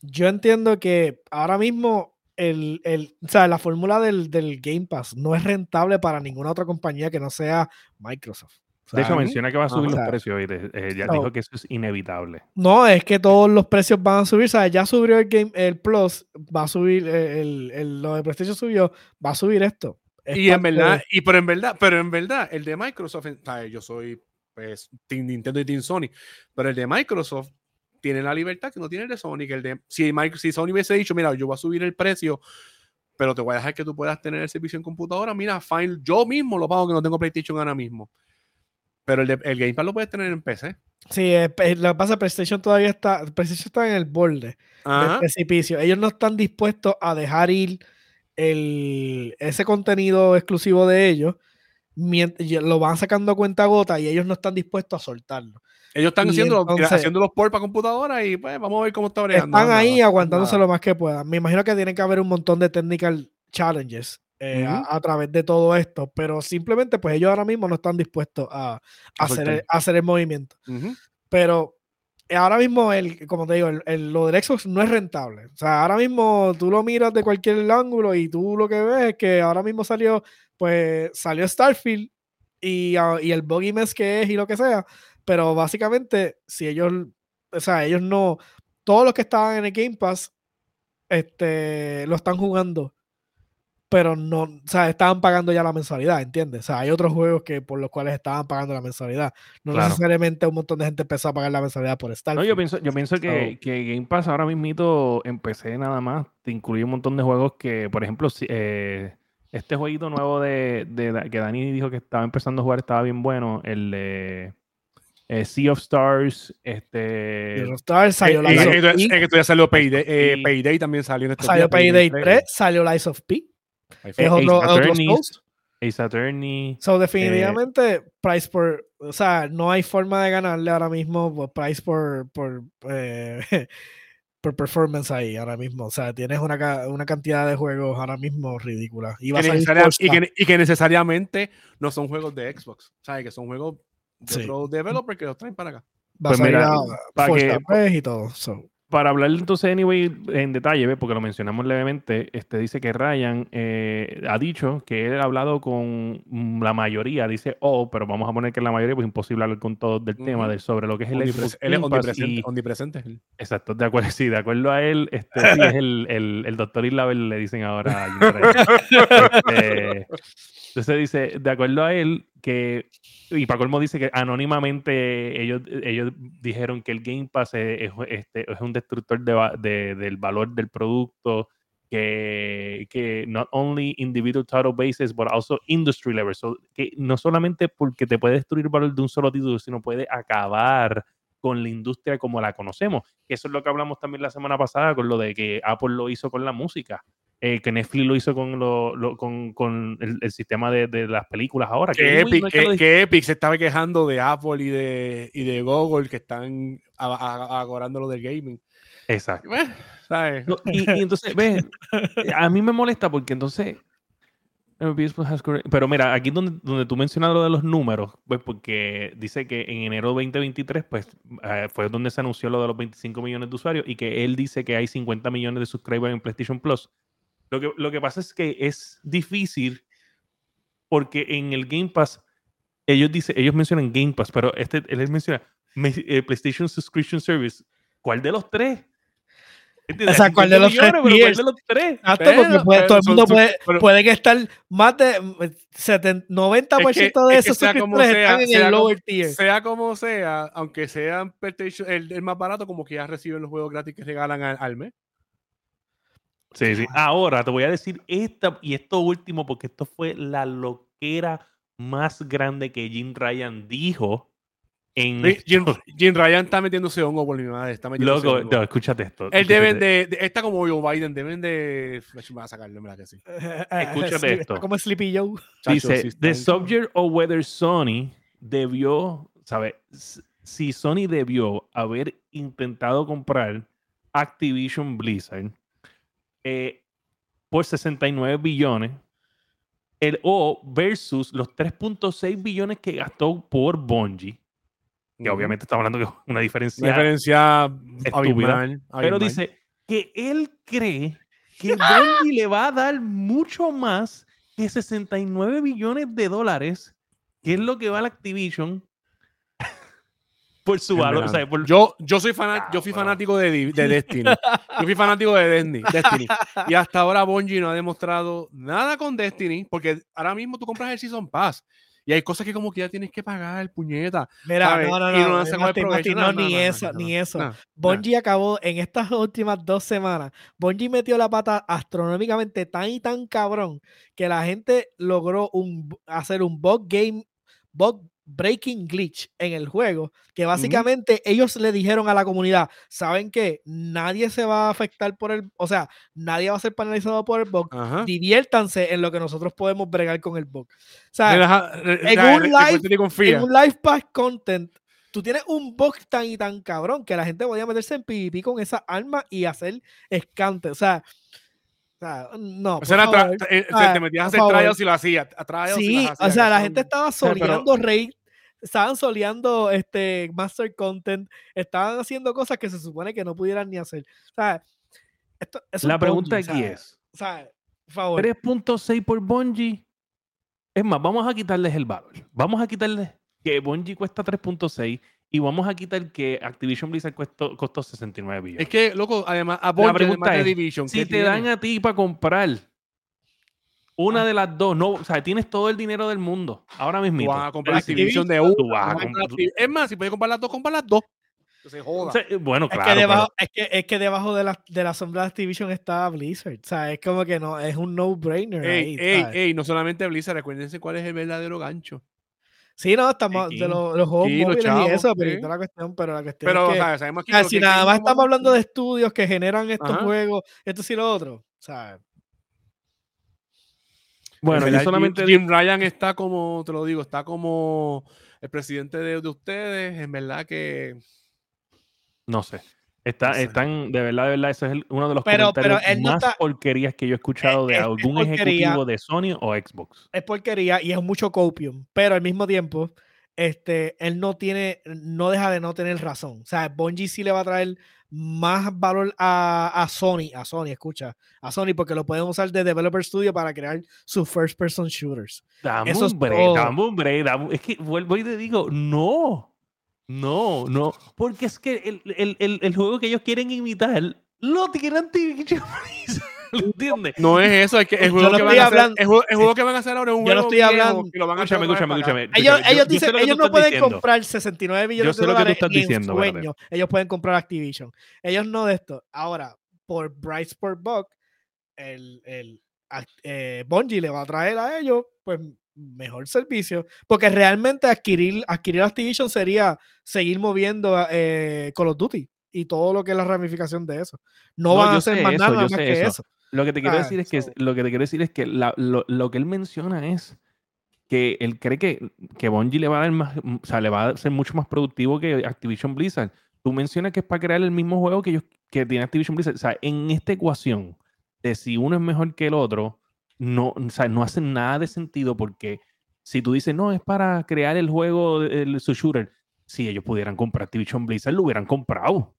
Speaker 2: Yo entiendo que ahora mismo el, el, o sea, la fórmula del, del Game Pass no es rentable para ninguna otra compañía que no sea Microsoft
Speaker 1: de hecho, menciona que va a subir los precios y eh, ya dijo que eso es inevitable.
Speaker 2: No, es que todos los precios van a subir. ¿sabes? Ya subió el Game, el Plus, va a subir, eh, el, el, lo de PlayStation subió, va a subir esto.
Speaker 3: y en verdad, y pero en verdad, pero en verdad, el de Microsoft, yo soy pues Team Nintendo y Team Sony, pero el de Microsoft tiene la libertad que no tiene el de Sony. Que el de, si, Microsoft, si Sony hubiese dicho, mira, yo voy a subir el precio, pero te voy a dejar que tú puedas tener el servicio en computadora, mira, fine, yo mismo lo pago que no tengo PlayStation ahora mismo. Pero el, el Game Pass lo puedes tener en PC.
Speaker 2: Sí, lo que pasa es que PlayStation todavía está, PlayStation está en el borde del precipicio. Ellos no están dispuestos a dejar ir el, ese contenido exclusivo de ellos. Lo van sacando a cuenta gota y ellos no están dispuestos a soltarlo.
Speaker 3: Ellos están haciendo, haciendo los ports para computadora y pues vamos a ver cómo está bregando.
Speaker 2: Están ahí aguantándose lo más que puedan. Me imagino que tienen que haber un montón de technical challenges eh, a, través de todo esto, pero simplemente pues ellos ahora mismo no están dispuestos a, hacer, el, hacer, el, movimiento. Pero ahora mismo, el, como te digo, el, lo del Xbox no es rentable. O sea, ahora mismo tú lo miras de cualquier ángulo y tú lo que ves es que ahora mismo salió, pues salió Starfield y, ah, y el Buggy Mess que es y lo que sea, pero básicamente si ellos, o sea, ellos no, todos los que estaban en el Game Pass, este, lo están jugando pero no, o sea, estaban pagando ya la mensualidad, ¿entiendes? O sea, hay otros juegos que por los cuales estaban pagando la mensualidad. No necesariamente un montón de gente empezó a pagar la mensualidad por estar.
Speaker 1: No, yo pienso, yo pienso que, que, Game Pass ahora mismo empecé nada más, te incluye un montón de juegos que, por ejemplo, eh, este jueguito nuevo de, de, que Dani dijo que estaba empezando a jugar estaba bien bueno, el de eh, sea of Stars, este... Sea of
Speaker 2: Stars salió
Speaker 3: eh, Lies of P. Es que ya salió Payday, Payday también salió en
Speaker 2: estos Salió Payday 3, salió Lies of P. Es otro, otro
Speaker 1: Ace Attorney.
Speaker 2: So, eh, definitivamente, price por. O sea, no hay forma de ganarle ahora mismo pues, price por. por eh, por performance ahí ahora mismo. O sea, tienes una, una cantidad de juegos ahora mismo ridícula.
Speaker 3: Y, que, necesariamente no son juegos de Xbox. ¿Sabes? Que son juegos de otros developers que los traen para acá.
Speaker 2: Va pues a mira, para que, y todo.
Speaker 1: Para hablar entonces, anyway, en detalle, porque lo mencionamos levemente, este dice que Ryan eh, ha dicho que él ha hablado con la mayoría, dice, oh, pero vamos a poner que la mayoría, pues imposible hablar con todos del tema de, sobre lo que es el
Speaker 3: Xbox Él es omnipresente, omnipresente.
Speaker 1: Exacto, de acuerdo, sí, de acuerdo a él, este sí es el, el, el doctor Isabel, le dicen ahora. este, entonces dice, de acuerdo a él, que, y para colmo dice que anónimamente ellos, ellos dijeron que el Game Pass es, este, es un destructor de, del valor del producto, que, que not only individual title basis, but also industry level. que no solamente porque te puede destruir el valor de un solo título, sino puede acabar con la industria como la conocemos. Eso es lo que hablamos también la semana pasada con lo de que Apple lo hizo con la música. Eh, que Netflix lo hizo con, lo, con, con el, sistema de, de, las películas ahora.
Speaker 3: Que, Epic, se estaba quejando de Apple y de, y de Google que están agorando lo del gaming.
Speaker 1: Exacto. y, entonces, ve, a mí me molesta porque entonces... Pero mira, aquí donde, donde tú mencionas lo de los números, pues porque dice que en enero 2023, pues eh, fue donde se anunció lo de los 25 millones de usuarios y que él dice que hay 50 millones de subscribers en PlayStation Plus. Lo que, lo que pasa es que es difícil porque en el Game Pass, ellos, dice, ellos mencionan Game Pass, pero este, él menciona eh, PlayStation Subscription Service. ¿Cuál de los tres?
Speaker 2: O sea, ¿cuál de los, tres, ¿cuál de los tres? porque todo el mundo puede, puede estar más de 90% de esos
Speaker 3: sea como sea, están en el lower tier. Sea como sea, aunque sean el, el, más barato, como que ya reciben los juegos gratis que regalan al, al mes.
Speaker 1: Sí, sí. Ahora te voy a decir esta y esto último, porque esto fue la loquera más grande que Jim Ryan dijo. En
Speaker 3: Jim, Ryan está metiéndose hongo por mi madre. Está
Speaker 1: Loco, no, escúchate esto.
Speaker 3: Él deben de, Está como Joe Biden, deben de. Me va a sacarle, que sí.
Speaker 1: Escúchate esto.
Speaker 2: Como Sleepy Joe.
Speaker 1: Dice: The subject of whether Sony debió, ¿sabes? Si Sony debió haber intentado comprar Activision Blizzard eh, por 69 billones. El O versus los 3.6 billones que gastó por Bungie. Que obviamente estamos hablando de una diferencia.
Speaker 3: Una diferencia estúpida.
Speaker 1: pero dice que él cree que Bungie le va a dar mucho más que 69 billones de dólares, que es lo que va a la Activision por su valor.
Speaker 3: yo, yo, soy yo fui fanático de, de Destiny. yo fui fanático de Destiny, Destiny. Y hasta ahora Bungie no ha demostrado nada con Destiny, porque ahora mismo tú compras el Season Pass. Y hay cosas que como que ya tienes que pagar, puñeta.
Speaker 2: Mira, no, no, no, no, ni eso, ni eso. Bungie acabó en estas últimas dos semanas. Bungie metió la pata astronómicamente tan y tan cabrón que la gente logró un, hacer un bug game, bug breaking glitch en el juego, que básicamente ellos le dijeron a la comunidad, ¿saben qué? Nadie se va a afectar por el, o sea, nadie va a ser penalizado por el bug, diviértanse en lo que nosotros podemos bregar con el bug. O sea, en, un live, en un live pass content, tú tienes un bug tan y tan cabrón que la gente podía meterse en PvP con esa arma y hacer escante, o sea, o sea, no. O sea,
Speaker 3: eh, te metías a hacer trials y lo hacías.
Speaker 2: Sí, o sea, la gente estaba soleando raid, estaban soleando este master content, estaban haciendo cosas que se supone que no pudieran ni hacer. O sea, esto,
Speaker 1: la pregunta aquí es:
Speaker 2: o sea, por favor.
Speaker 1: 3.6 por Bungie. Es más, vamos a quitarles el valor. Vamos a quitarles que Bungie cuesta 3.6 y vamos a quitar que Activision Blizzard costó, costó 69 billones.
Speaker 3: Es que, loco, además, a Bungie, de Division,
Speaker 1: si te dan a ti para comprar una ah. de las dos, no, o sea, tienes todo el dinero del mundo. Ahora mismo.
Speaker 3: Vas a comprar Activision de una. Es más, si puedes comprar las dos, comprar las dos. Se joda.
Speaker 1: bueno, claro.
Speaker 2: Es que, debajo, es, que, es que debajo de la, de la sombra de Activision está Blizzard. O sea, es como que no, es un no-brainer.
Speaker 3: Ey, ey, ey, no solamente Blizzard, recuérdense cuál es el verdadero gancho.
Speaker 2: Sí, no, estamos de los, los juegos móviles y eso, pero la cuestión, pero la cuestión
Speaker 3: pero,
Speaker 2: es que,
Speaker 3: o sea, sabemos que
Speaker 2: si nada más estamos hablando de estudios que generan estos juegos, esto sí lo otro, ¿sabes?
Speaker 3: Bueno, yo solamente Jim, Ryan está como, te lo digo, está como el presidente de, ustedes, en verdad que...
Speaker 1: No sé. Está, Están, de verdad, de verdad, ese es uno de los comentarios más porquerías que yo he escuchado de algún ejecutivo de Sony o Xbox.
Speaker 2: Es porquería y es mucho copium, pero al mismo tiempo, este, él no tiene, no deja de no tener razón. O sea, Bungie sí le va a traer más valor a, Sony, a Sony, escucha, a Sony, porque lo pueden usar de Developer Studio para crear sus first person shooters.
Speaker 1: Dame un break, dame un break, es que vuelvo y te digo, no, no, no, porque es que el, el, el, el juego que ellos quieren imitar lo tienen Entiendes?
Speaker 3: No es eso, es que el juego, que, van a hacer, el juego, que van a hacer ahora es un
Speaker 2: yo no estoy hablando.
Speaker 3: Que lo van a
Speaker 1: escúchame, escúchame, escúchame.
Speaker 2: Ellos, ellos, dicen, ellos no pueden comprar 69 millones de dólares en diciendo, sueño. Ellos pueden comprar Activision. Ellos no de esto. Ahora, por Bright Sport Buck, el, el eh, Bungie le va a traer a ellos, pues mejor servicio, porque realmente adquirir, adquirir Activision sería seguir moviendo eh, Call of Duty y todo lo que es la ramificación de eso. No, van a hacer más nada más que eso.
Speaker 1: Lo que te quiero ah, decir es que lo que te quiero decir es que lo, que él menciona es que él cree que, que Bungie le va a dar más, o sea, le va a ser mucho más productivo que Activision Blizzard. Tú mencionas que es para crear el mismo juego que ellos que tiene Activision Blizzard. O sea, en esta ecuación de si uno es mejor que el otro, no, o sea, no hace nada de sentido porque si tú dices, no, es para crear el juego, el, su shooter, si ellos pudieran comprar Activision Blizzard, lo hubieran comprado.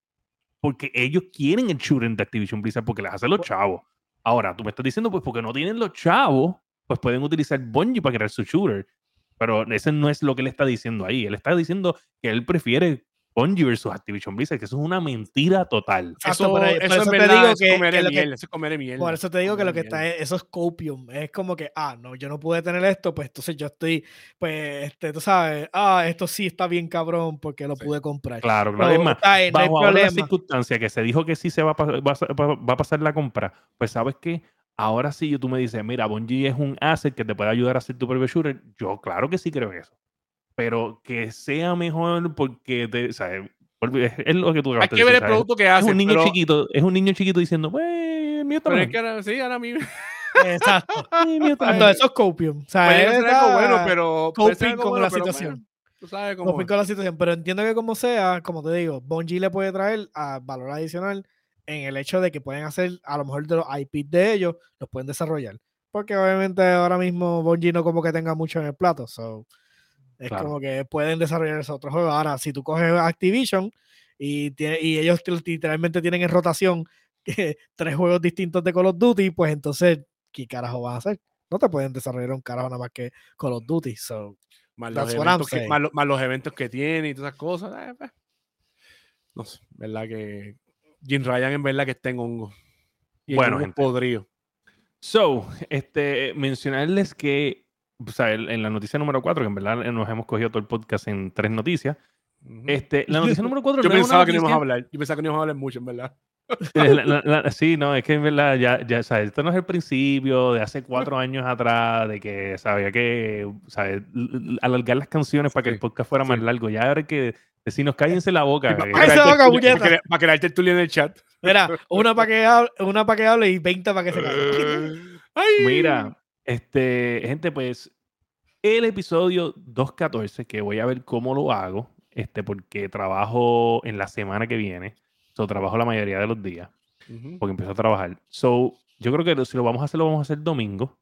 Speaker 1: Porque ellos quieren el shooter de Activision Blizzard porque les hacen los chavos. Ahora, tú me estás diciendo, pues porque no tienen los chavos, pues pueden utilizar Bungie para crear su shooter. Pero ese no es lo que él está diciendo ahí. Él está diciendo que él prefiere Bungie versus Activision Blizzard, que eso es una mentira total.
Speaker 2: Eso, por, eso, te digo que, Por eso te digo que lo que está es, eso es copium. Es como que, ah, no, yo no pude tener esto, pues entonces yo estoy, pues, este, tú sabes, ah, esto sí está bien cabrón porque lo pude comprar.
Speaker 1: Claro, claro. es más, bajo la circunstancia que se dijo que sí se va a, va a pasar la compra, pues sabes que ahora sí tú me dices, mira, Bungie es un asset que te puede ayudar a hacer tu propio shooter. Yo, claro que sí creo eso pero que sea mejor porque te, o sea, es, lo que tú
Speaker 3: Hay que ver el producto que hace.
Speaker 1: Es un niño chiquito, es un niño chiquito diciendo, pues, mío
Speaker 3: Pero es que ahora, sí, ahora mismo.
Speaker 2: Exacto. Entonces, eso es copium. O sea,
Speaker 3: es algo bueno, pero.
Speaker 2: Coping con la situación. Tú sabes cómo. Coping con la situación. Pero entiendo que, como sea, como te digo, Bungie le puede traer a valor adicional en el hecho de que pueden hacer, a lo mejor de los IPs de ellos, los pueden desarrollar. Porque obviamente ahora mismo Bungie no como que tenga mucho en el plato. So, es como que pueden desarrollar ese otro juego. Ahora, si tú coges Activision y, y ellos literalmente tienen en rotación tres juegos distintos de Call of Duty, pues entonces, ¿qué carajo vas a hacer? No te pueden desarrollar un carajo nada más que Call of Duty. So,
Speaker 3: más, los eventos que, más, los eventos que tiene y todas esas cosas. Eh, pues. No sé, verdad que Jim Ryan en verdad que está en hongo.
Speaker 1: Y bueno, en podrido. So, este, mencionarles que o sea, en la noticia número 4, que en verdad nos hemos cogido todo el podcast en tres noticias. Este, la noticia número 4
Speaker 3: Yo pensaba que no íbamos a hablar. Yo pensaba que no íbamos a hablar mucho, en verdad.
Speaker 1: sí, no, es que en verdad ya, ya, ¿sabes? Esto no es el principio de hace cuatro años atrás, de que sabía que, ¿sabes? Alargar las canciones para que el podcast fuera más largo. Ya ahora que decirnos cállense la boca.
Speaker 3: Para crearte el tulio en el chat.
Speaker 2: Mira, una para que hable, una para que hable y 20 para que se calle.
Speaker 1: Mira, este, gente, pues el episodio 214, que voy a ver cómo lo hago, este, porque trabajo en la semana que viene, so, trabajo la mayoría de los días, porque empiezo a trabajar. So, yo creo que si lo vamos a hacer, lo vamos a hacer domingo.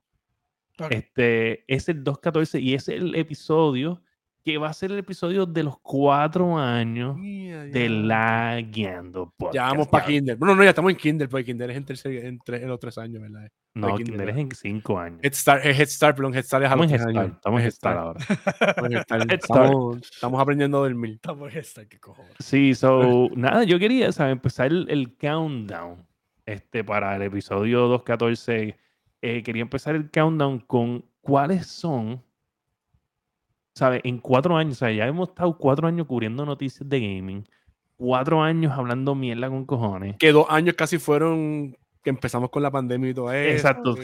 Speaker 1: Este, es el 214 y es el episodio que va a ser el episodio de los cuatro años de la Guiando
Speaker 3: Ya vamos para Kinder. No, no, ya estamos en Kinder, porque Kinder es en, en, los tres años, ¿verdad?
Speaker 1: No, Kinder, es en cinco años.
Speaker 3: Head Start, es Head Start, perdón, Head Start es a
Speaker 1: los tres años. Estamos en Head Start ahora.
Speaker 3: estamos, estamos, aprendiendo del mil.
Speaker 2: Estamos en Head Start, qué cojones.
Speaker 1: Sí, so, nada, yo quería, ¿sabes? Empezar el, el, countdown este, para el episodio 214. Eh, quería empezar el countdown con cuáles son ¿sabes? En cuatro años, o sea, ya hemos estado cuatro años cubriendo noticias de gaming, cuatro años hablando mierda con cojones.
Speaker 3: Que dos años casi fueron que empezamos con la pandemia y todo eso.
Speaker 1: Exacto.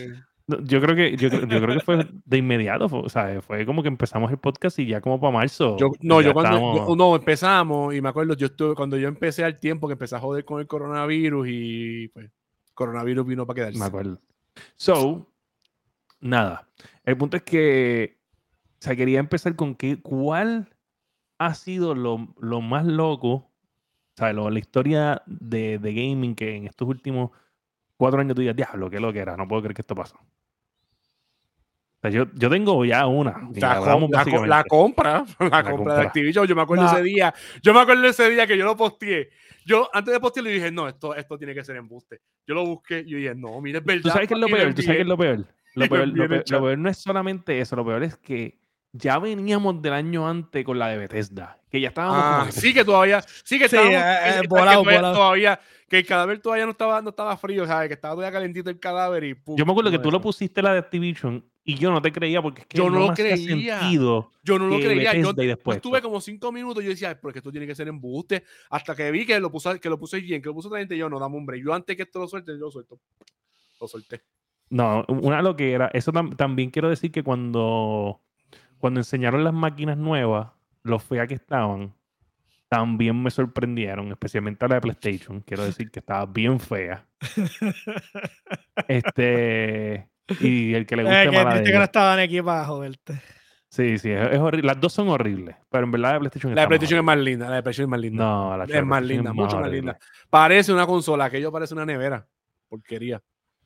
Speaker 1: Yo creo que yo, creo que fue de inmediato, o sea, fue como que empezamos el podcast y ya como para marzo.
Speaker 3: no, yo cuando no empezamos y me acuerdo, yo estuve cuando yo empecé al tiempo que empecé a joder con el coronavirus y pues coronavirus vino para quedarse.
Speaker 1: Me acuerdo. So, nada. El punto es que, sea, quería empezar con que, ¿cuál ha sido lo, lo más loco, o sea, lo- la historia de, de gaming que en estos últimos cuatro años tú digas, diablo, qué lo que era, no puedo creer que esto pasó. O sea, yo, yo tengo ya una.
Speaker 3: La,
Speaker 1: hablamos
Speaker 3: com- la co- la
Speaker 1: básicamente.
Speaker 3: compra, la, compra
Speaker 1: compra.
Speaker 3: de Activision. Yo me acuerdo ese día. Yo me acuerdo ese día que yo lo posteé. Yo antes de postearlo dije, no, esto, esto tiene que ser embuste. Yo lo busqué y yo dije, no, mira, es verdad.
Speaker 1: ¿Tú sabes qué es lo peor? ¿Tú sabes qué es
Speaker 3: envié.
Speaker 1: lo peor? Lo
Speaker 3: lo
Speaker 1: peor,
Speaker 3: envié
Speaker 1: lo
Speaker 3: en el
Speaker 1: peor-
Speaker 3: chat.
Speaker 1: lo peor no es solamente eso, lo peor es que ya veníamos del año antes con la de Bethesda, que ya estábamos
Speaker 3: Ah,
Speaker 1: como que,
Speaker 3: sí que todavía, sí que
Speaker 2: Sí,
Speaker 3: estábamos,
Speaker 2: eh,
Speaker 3: que-
Speaker 2: eh,
Speaker 3: que
Speaker 2: volado,
Speaker 3: todavía, que el cadáver todavía no estaba, no estaba frío, ¿sabes? Que estaba todavía calentito el cadáver y pum,
Speaker 1: Yo me acuerdo que tú lo pusiste la de Activision y yo no te creía porque es que
Speaker 3: Yo no lo creía.
Speaker 1: sentido.
Speaker 3: Yo no lo
Speaker 1: que
Speaker 3: creía. Yo, estuve como cinco minutos y yo decía, "Ay, porque esto tiene que ser embuste. Hasta que vi que lo puso, que lo puso bien, que lo puso otra gente, yo no, dame break. Yo antes que esto lo suelte, yo lo suelto. Lo solté.
Speaker 1: No, una lo que era. Eso tam- también quiero decir que cuando, cuando enseñaron las máquinas nuevas, los feas que estaban, también me sorprendieron, especialmente la de PlayStation. Quiero decir que estaba bien fea. Este. Y el que le guste
Speaker 2: Eh, que que no estaban aquí para joderte.
Speaker 1: Sí, sí, es, es horrible. Las dos son horribles, pero en verdad la de PlayStation
Speaker 3: La de PlayStation es
Speaker 1: más
Speaker 3: linda. La de PlayStation es más linda.
Speaker 1: No, la de
Speaker 3: es más
Speaker 1: PlayStation
Speaker 3: linda, mucho más
Speaker 1: horrible.
Speaker 3: linda. Parece una consola, aquello parece una nevera. Porquería.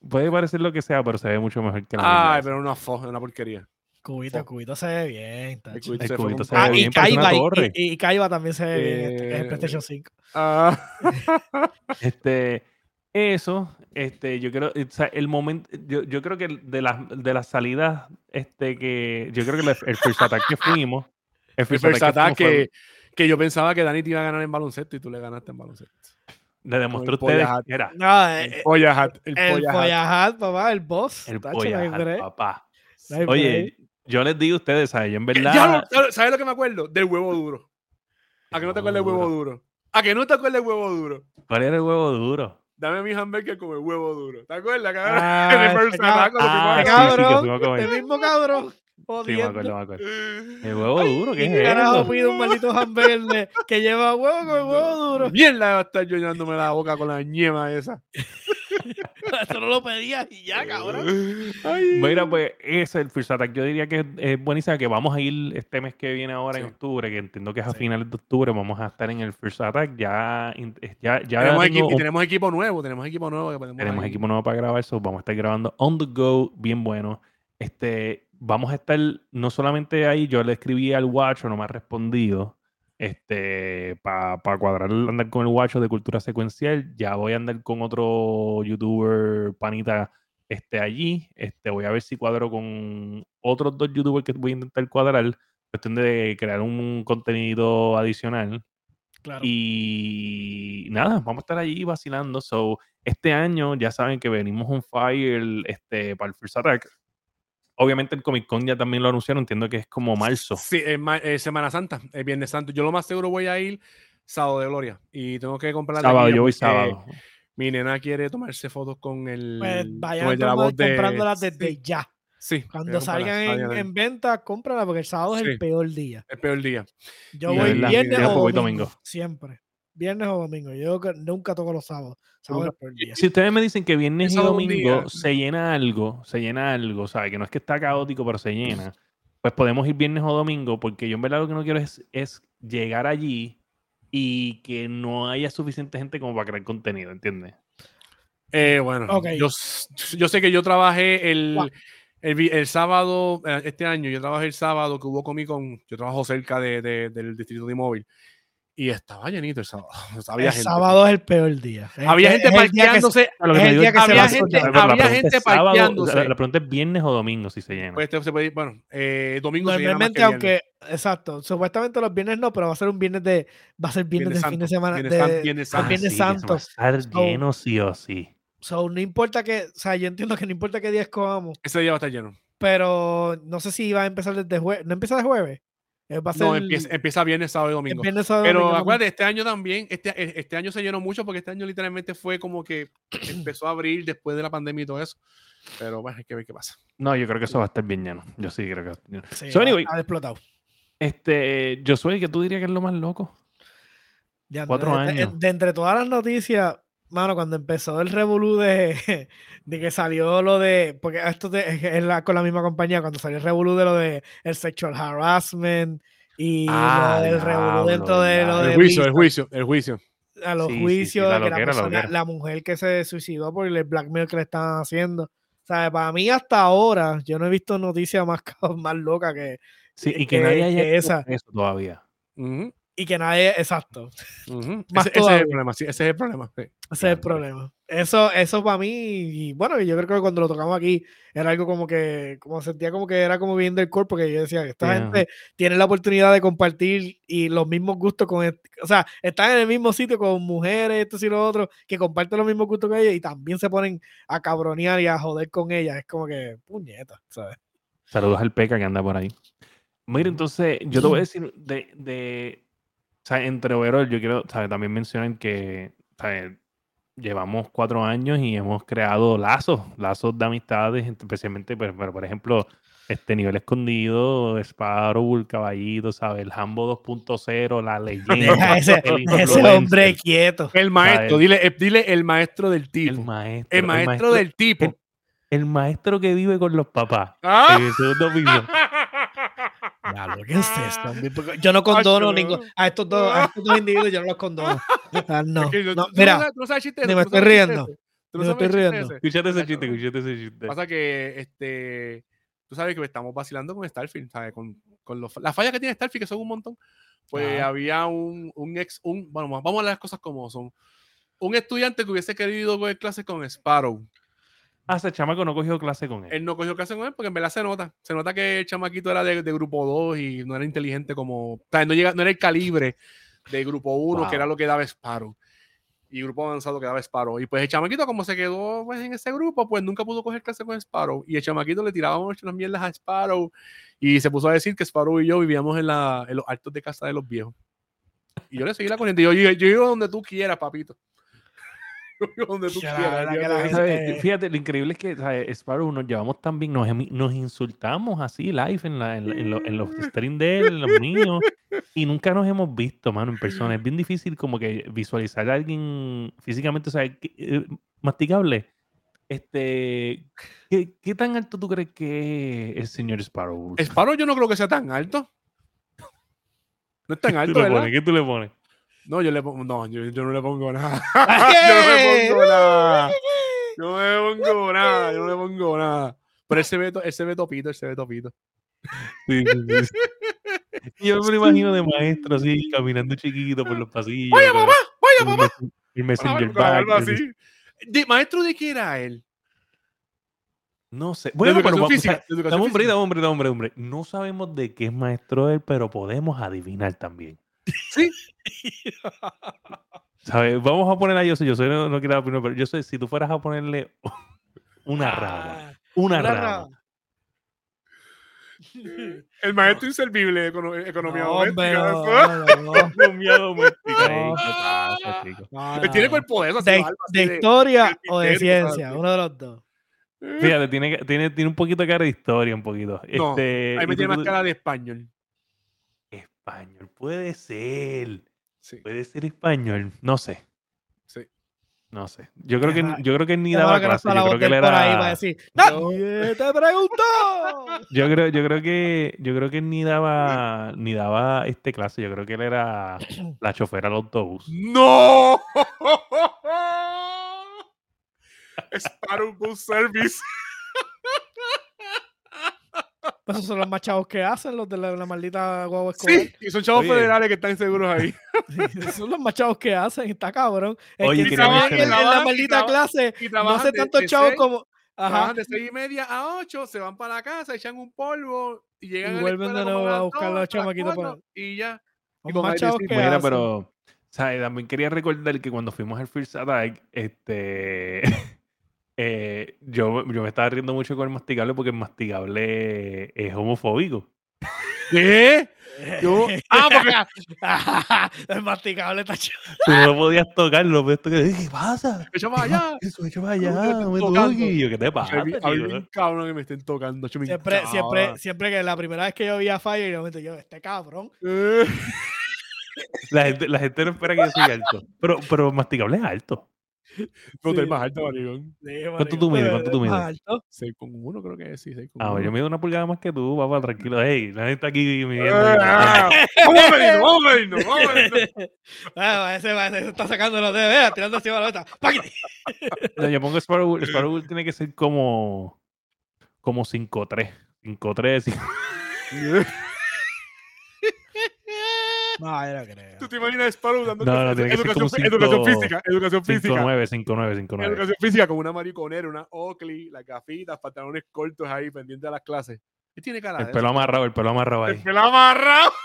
Speaker 1: Puede parecer lo que sea, pero se ve mucho mejor que la
Speaker 3: Ay, pero una fo, una porquería.
Speaker 2: Cubito, cubito se ve bien. tacho.
Speaker 3: cubito
Speaker 1: El
Speaker 3: se fue
Speaker 1: cubito
Speaker 3: con-
Speaker 1: se ve
Speaker 2: Ah, y
Speaker 1: bien,
Speaker 2: Kaiba, y-
Speaker 1: torre.
Speaker 2: y, y Kaiba también se ve bien este, en
Speaker 3: Eh,
Speaker 2: PlayStation 5.
Speaker 3: Ah,
Speaker 1: Este, eso, este, yo creo, o sea, el momento, yo, yo creo que de las de las salidas, este, que yo creo que el, el first attack que fuimos, el
Speaker 3: el
Speaker 1: first attack que
Speaker 3: attack que, que yo pensaba que Dani te iba a ganar en baloncesto y tú le ganaste en baloncesto.
Speaker 1: le demostré a
Speaker 3: el
Speaker 1: ustedes
Speaker 3: Hat.
Speaker 1: que era
Speaker 2: No, eh,
Speaker 3: El Polla Hat. El,
Speaker 2: el
Speaker 3: Polla Hat.
Speaker 2: Hat, papá, el boss.
Speaker 1: el polla,
Speaker 2: break,
Speaker 1: papá. Oye. Yo les digo a ustedes, ¿sabes? Yo en verdad,
Speaker 3: lo- ¿Sabes lo que me acuerdo? Del huevo duro. ¿A que no te acuerdas del huevo duro? ¿A que no te acuerdas del huevo duro?
Speaker 1: ¿cuál era el huevo duro?
Speaker 3: Dame mi hamburger con el huevo duro. ¿Te acuerdas, cabrón?
Speaker 2: Ah,
Speaker 3: el
Speaker 2: cabrón.
Speaker 3: attack, cuando
Speaker 1: Ah,
Speaker 3: a-
Speaker 1: sí, sí,
Speaker 2: cabrón, el mismo cabrón.
Speaker 1: Sí, me acuerdo, me acuerdo. El huevo duro, ¿qué
Speaker 2: ¿Y
Speaker 1: es
Speaker 2: qué carajo
Speaker 1: eso?
Speaker 2: pide un maldito hamburger que lleva huevo con huevo duro?
Speaker 3: Mierda, va a estar yo llenándome la boca con la ñema esa.
Speaker 2: Eso no lo pedías y ya, cabrón.
Speaker 3: Ay.
Speaker 1: Mira, pues ese el First Attack. Yo diría que es, es buenísima que vamos a ir este mes que viene ahora en octubre, que entiendo que es a
Speaker 2: Sí.
Speaker 1: finales de octubre, vamos a estar en el First Attack. Ya, in- ya, ya
Speaker 3: tenemos,
Speaker 1: tengo
Speaker 3: equipo, y tenemos equipo nuevo, tenemos equipo nuevo que podemos
Speaker 1: tenemos
Speaker 3: ahí.
Speaker 1: equipo nuevo para grabar, eso vamos a estar grabando on the go, bien bueno. Este, vamos a estar no solamente ahí, yo le escribí al Guacho, no me ha respondido. Este, para cuadrar andar con el Guacho de cultura secuencial, ya voy a andar con otro youtuber panita este, allí. Este, voy a ver si cuadro con otros dos youtubers que voy a intentar cuadrar. Cuestión de crear un contenido adicional.
Speaker 2: Claro.
Speaker 1: Y nada, vamos a estar allí vacilando. So, este año ya saben que venimos on fire este, para el First Attack. Obviamente el Comic Con ya también lo anunciaron, entiendo que es como marzo.
Speaker 3: Sí, es ma- Semana Santa, es Viernes Santo. Yo lo más seguro voy a ir sábado de gloria y tengo que comprar la
Speaker 1: Sábado, yo voy sábado.
Speaker 3: Mi nena quiere tomarse fotos con el,
Speaker 2: Pues
Speaker 3: con
Speaker 2: vayan
Speaker 3: el de la voz de-
Speaker 2: comprándolas desde
Speaker 3: Sí,
Speaker 2: ya.
Speaker 3: sí,
Speaker 2: Cuando salgan en, en venta, cómprala porque el sábado es el peor día.
Speaker 3: el peor día.
Speaker 2: Yo
Speaker 3: Y
Speaker 2: voy viernes
Speaker 1: yo
Speaker 2: o
Speaker 1: voy
Speaker 2: domingo,
Speaker 1: domingo.
Speaker 2: Siempre. Viernes o domingo. Yo que- nunca toco los sábados. Día.
Speaker 1: Si ustedes me dicen que viernes y domingo
Speaker 3: día.
Speaker 1: se llena algo, se llena algo, ¿sabes? Que no es que está caótico, pero se llena. Pues podemos ir viernes o domingo, porque yo en verdad lo que no quiero es, es llegar allí y que no haya suficiente gente como para crear contenido, ¿entiendes?
Speaker 3: Eh, bueno,
Speaker 2: Ok.
Speaker 3: yo, sé que yo trabajé el, el, vi- el sábado, eh, este año, yo trabajé el sábado que hubo Comic Con, yo trabajo cerca de, de- del distrito de móvil y estaba llenito el sábado. O sea, había
Speaker 2: el
Speaker 3: gente.
Speaker 2: sábado es el peor día. Es
Speaker 3: había gente parqueándose.
Speaker 2: Se
Speaker 3: había gente- había parqueándose.
Speaker 1: la, la pregunta es viernes o domingo si se llena.
Speaker 3: Pues este se puede ir- bueno, eh, domingo se llena más
Speaker 2: Normalmente,
Speaker 3: que viernes.
Speaker 2: aunque, exacto, supuestamente los viernes no, pero va a ser un viernes de, va a ser viernes,
Speaker 3: Viernes
Speaker 2: de fin de semana,
Speaker 3: Viernes
Speaker 2: de,
Speaker 3: Viernes.
Speaker 2: Viernes
Speaker 1: sí, que eso va a estar
Speaker 2: So-
Speaker 1: lleno sí o sí.
Speaker 2: So, no importa que, o sea, yo entiendo que no importa qué día escogamos,
Speaker 3: Ese día va a estar lleno.
Speaker 2: pero no sé si va a empezar desde jueves, no empieza de jueves, va a ser
Speaker 3: No, empieza, empieza viernes, sábado y domingo.
Speaker 2: viernes, sábado,
Speaker 3: Pero
Speaker 2: domingo,
Speaker 3: acuérdate, este año también, este, e- este año se llenó mucho porque este año literalmente fue como que empezó a abrir después de la pandemia y todo eso. Pero bueno, hay que ver qué pasa.
Speaker 1: No, yo creo que eso va a estar bien lleno. Yo sí creo que va a estar lleno.
Speaker 2: Sí,
Speaker 1: So,
Speaker 2: ha-
Speaker 1: anyway,
Speaker 2: ha explotado.
Speaker 1: Este, yo soy que tú dirías que es lo más loco.
Speaker 2: Ya,
Speaker 1: Cuatro
Speaker 2: de, de-
Speaker 1: años.
Speaker 2: de entre todas las noticias, Mano, cuando empezó el revolú de, de que salió lo de. Porque esto es la, con la misma compañía, cuando salió el revolú de lo de el sexual harassment y
Speaker 3: Ah,
Speaker 2: el revolú dentro de lo de.
Speaker 3: El juicio, el juicio, el juicio.
Speaker 2: A los
Speaker 1: Sí, sí, sí,
Speaker 2: juicios,
Speaker 1: la
Speaker 2: de que la,
Speaker 1: loquera, la
Speaker 2: persona- la mujer que se suicidó por el blackmail que le estaban haciendo. O sea, para mí hasta ahora, yo no he visto noticias más, más loca que.
Speaker 1: Sí, y
Speaker 2: que-
Speaker 1: que nadie haya
Speaker 2: que
Speaker 1: hecho
Speaker 2: esa.
Speaker 1: eso todavía.
Speaker 3: Ujú,
Speaker 2: Y que nadie. Exacto. Más
Speaker 3: Ese, ese es el problema, sí, ese es el problema. sí.
Speaker 2: Ese es el problema. Eso, eso para mí, y bueno, yo creo que cuando lo tocamos aquí, era algo como que, como sentía como que era como bien del cuerpo, porque yo decía esta gente tiene la oportunidad de compartir y los mismos gustos con, o sea, están en el mismo sitio con mujeres, esto y lo otro, que comparten los mismos gustos que ellos y también se ponen a cabronear y a joder con ellas. Es como que, puñeta, ¿sabes?
Speaker 1: Saludos al Peca que anda por ahí. Mira, entonces, yo te voy a decir de, sea, entre overall, yo quiero, ¿sabes? También mencionar que, ¿sabes? Llevamos cuatro años y hemos creado lazos, lazos de amistades, especialmente, pues, pero, por ejemplo, este nivel escondido, Sparrow, el caballito, ¿sabes? El Hambo 2.0, la leyenda.
Speaker 2: Deja ese,
Speaker 1: el
Speaker 2: ese hombre quieto.
Speaker 3: El maestro, dile, eh, dile el maestro del
Speaker 1: El
Speaker 3: tipo.
Speaker 1: maestro.
Speaker 3: El maestro del tipo.
Speaker 1: el- el maestro que vive con los papás.
Speaker 3: ¡Ah!
Speaker 1: En el segundo piso.
Speaker 2: Diablo, ¿qué es esto? Yo no condono ningún, a estos dos, a estos dos individuos, yo no los condono. Ah, no, no, mira,
Speaker 3: sabes- tú no sabes chiste
Speaker 2: ni
Speaker 3: ese,
Speaker 2: me estoy riendo,
Speaker 3: no
Speaker 2: me estoy
Speaker 3: chiste
Speaker 2: riendo.
Speaker 3: ese.
Speaker 1: Escúchate ese chiste, escúchate ese chiste.
Speaker 3: Pasa que este, tú sabes que estamos vacilando con Starfield, ¿sabes? Con, con los, las fallas que tiene Starfield, que son un montón. Pues
Speaker 2: Ajá.
Speaker 3: había un, un ex, un, bueno, vamos a las cosas como son. Un estudiante que hubiese querido coger clases con Sparrow.
Speaker 1: Ah, ese chamaco no cogió clase con él.
Speaker 3: Él no cogió clase con él porque en verdad se nota. Se nota que el chamaquito era de, de grupo 2 y no era inteligente como. O sea, no, llega, no era el calibre de grupo 1,
Speaker 1: Wow.
Speaker 3: que era lo que daba Sparrow. Y grupo avanzado que daba Sparrow. Y pues el chamaquito, como se quedó pues, en ese grupo, pues nunca pudo coger clase con Sparrow. Y el chamaquito le tiraba mucho las mierdas a Sparrow. Y se puso a decir que Sparrow y yo vivíamos en, la, en los altos de casa de los viejos. Y yo le seguí la corriente. Yo, yo, yo vivo donde tú quieras, papito.
Speaker 1: Fíjate, lo increíble es que ¿sabes? Sparrow nos llevamos tan bien, nos, insultamos así live en, la, en, la- en lo- en los streams de él, en los míos, y nunca nos hemos visto, mano, en persona. Es bien difícil como que visualizar a alguien físicamente, o sea, eh, masticable. Este, ¿qué, qué tan alto tú crees que es el señor Sparrow?
Speaker 3: Sparrow yo no creo que sea tan alto. No es tan
Speaker 1: ¿Qué
Speaker 3: alto,
Speaker 1: tú le
Speaker 3: ¿verdad?
Speaker 1: pones? ¿Qué tú le pones?
Speaker 3: No, yo le pongo, no, yo, yo no le pongo nada. Yo no le pongo nada. Yo no le pongo nada, yo no le pongo nada. Pero él se ve, to- él se ve topito, él se ve topito.
Speaker 1: Sí, sí, sí, sí. Yo me lo imagino de maestro así, caminando chiquito por los pasillos.
Speaker 3: ¡Vaya, papá! ¡Vaya, papá!
Speaker 1: El Messenger
Speaker 3: algo así. De, ¿Maestro de qué era él?
Speaker 1: No sé. Bueno, pero
Speaker 3: física.
Speaker 1: o sea, hombre, hombre, hombre, hombre. No sabemos de qué es maestro él, pero podemos adivinar también.
Speaker 3: Sí.
Speaker 1: ¿Sabes? Vamos a poner a yo soy, yo soy, no, no quiero dar opinión, pero yo sé, si tú fueras a ponerle una rama,
Speaker 2: Ah,
Speaker 1: una,
Speaker 2: una
Speaker 1: rama.
Speaker 2: rama.
Speaker 3: El maestro inservible de econo- economía doméstica.
Speaker 2: no,
Speaker 3: eso.
Speaker 2: no, no,
Speaker 1: Economía doméstica,
Speaker 2: No.
Speaker 1: ey, ¿qué pasa, chico?
Speaker 2: no,
Speaker 3: Él tiene cuerpo de eso.
Speaker 2: de, historia o de ciencia, uno de los dos.
Speaker 1: Fíjate, tiene, tiene, tiene un poquito de cara de historia, un poquito.
Speaker 3: No,
Speaker 1: este,
Speaker 3: Ahí me
Speaker 1: tú-
Speaker 3: tiene más cara de español.
Speaker 1: Español, puede ser.
Speaker 3: Sí.
Speaker 1: Puede ser español, no sé.
Speaker 3: Sí.
Speaker 1: No sé. Yo creo que yo creo que ni daba clase. Yo creo que él
Speaker 2: ahí para
Speaker 1: era.
Speaker 2: decir, ¡Nadie te preguntó!
Speaker 1: Yo creo, yo creo que yo creo que ni daba ni daba este clase. Yo creo que él era la chofera del autobús.
Speaker 3: ¡No! Sparrow Bus Service.
Speaker 2: Pues esos son los más chavos que hacen, los de la, la maldita guagua escolar.
Speaker 3: Sí, y son chavos
Speaker 1: Oye.
Speaker 3: federales que están seguros ahí.
Speaker 2: Esos son los más chavos que hacen, está cabrón. El
Speaker 1: Oye,
Speaker 2: que trabaja en, en la
Speaker 3: Trabajan- y
Speaker 2: maldita clase
Speaker 3: Y
Speaker 2: no
Speaker 3: trabajan
Speaker 2: hace tantos chavos
Speaker 3: seis-
Speaker 2: como... Ajá,
Speaker 3: de seis y media a 8, se van para la casa, echan un polvo y llegan
Speaker 2: Y
Speaker 3: a la
Speaker 2: vuelven de nuevo a
Speaker 3: las
Speaker 2: buscar los chamaquitos para-
Speaker 3: Y ya.
Speaker 2: los
Speaker 3: con
Speaker 2: más chavos
Speaker 3: sí,
Speaker 2: que
Speaker 1: Mira,
Speaker 2: hacen.
Speaker 1: pero ¿sabes? también quería recordar que cuando fuimos al First Attack, este eh, yo, yo me estaba riendo mucho con el masticable porque el masticable es homofóbico.
Speaker 3: ¿Qué? Yo- ah, porque
Speaker 2: el masticable está chido.
Speaker 1: Tú no lo podías tocar, lo podías tocar. ¿Qué pasa?
Speaker 3: echa para allá.
Speaker 1: Eso, echa para allá, no me
Speaker 3: tocando.
Speaker 1: toques. Yo, ¿qué te pasa?
Speaker 3: A mí, bien cabrón que me estén tocando.
Speaker 2: Siempre, siempre, siempre que la primera vez que yo vi a Fire, yo me yo, este cabrón.
Speaker 1: La gente, la gente no espera que yo soy alto. Pero, pero masticable es alto.
Speaker 3: No, sí. más alto, maricón.
Speaker 1: ¿Cuánto tú mides? ¿Cuánto tú mides?
Speaker 2: alto?
Speaker 3: 6 con 1 creo que sí, 6 con
Speaker 1: Ah,
Speaker 3: 1.
Speaker 1: yo mido una pulgada más que tú, papá, tranquilo. Hey, la gente está aquí midiendo.
Speaker 3: Ah, Vamos a venirnos, vamos a venirnos, vamos a venirnos.
Speaker 2: Ah, ese, ese está sacando los dedos, vea, tirando encima la otra. ¡Páquete!
Speaker 1: No, yo pongo Sparrow, Sparrow tiene que ser como como 5'3. 5'3. Cinco-
Speaker 2: No, yo no creo.
Speaker 3: ¿Tú te imaginas a Sparrow dando
Speaker 1: No, no, tiene que ser
Speaker 3: educación,
Speaker 1: como
Speaker 3: educación
Speaker 1: cinco-
Speaker 3: física? Educación física.
Speaker 1: 5'9, 5'9, 5'9.
Speaker 3: Educación física con una mariconera, una Oakley, las gafitas, pantalones cortos ahí, pendiente de las clases. ¿Qué tiene cara
Speaker 1: El pelo amarrado, el pelo amarrado
Speaker 3: El
Speaker 1: ahí.
Speaker 3: pelo amarrado.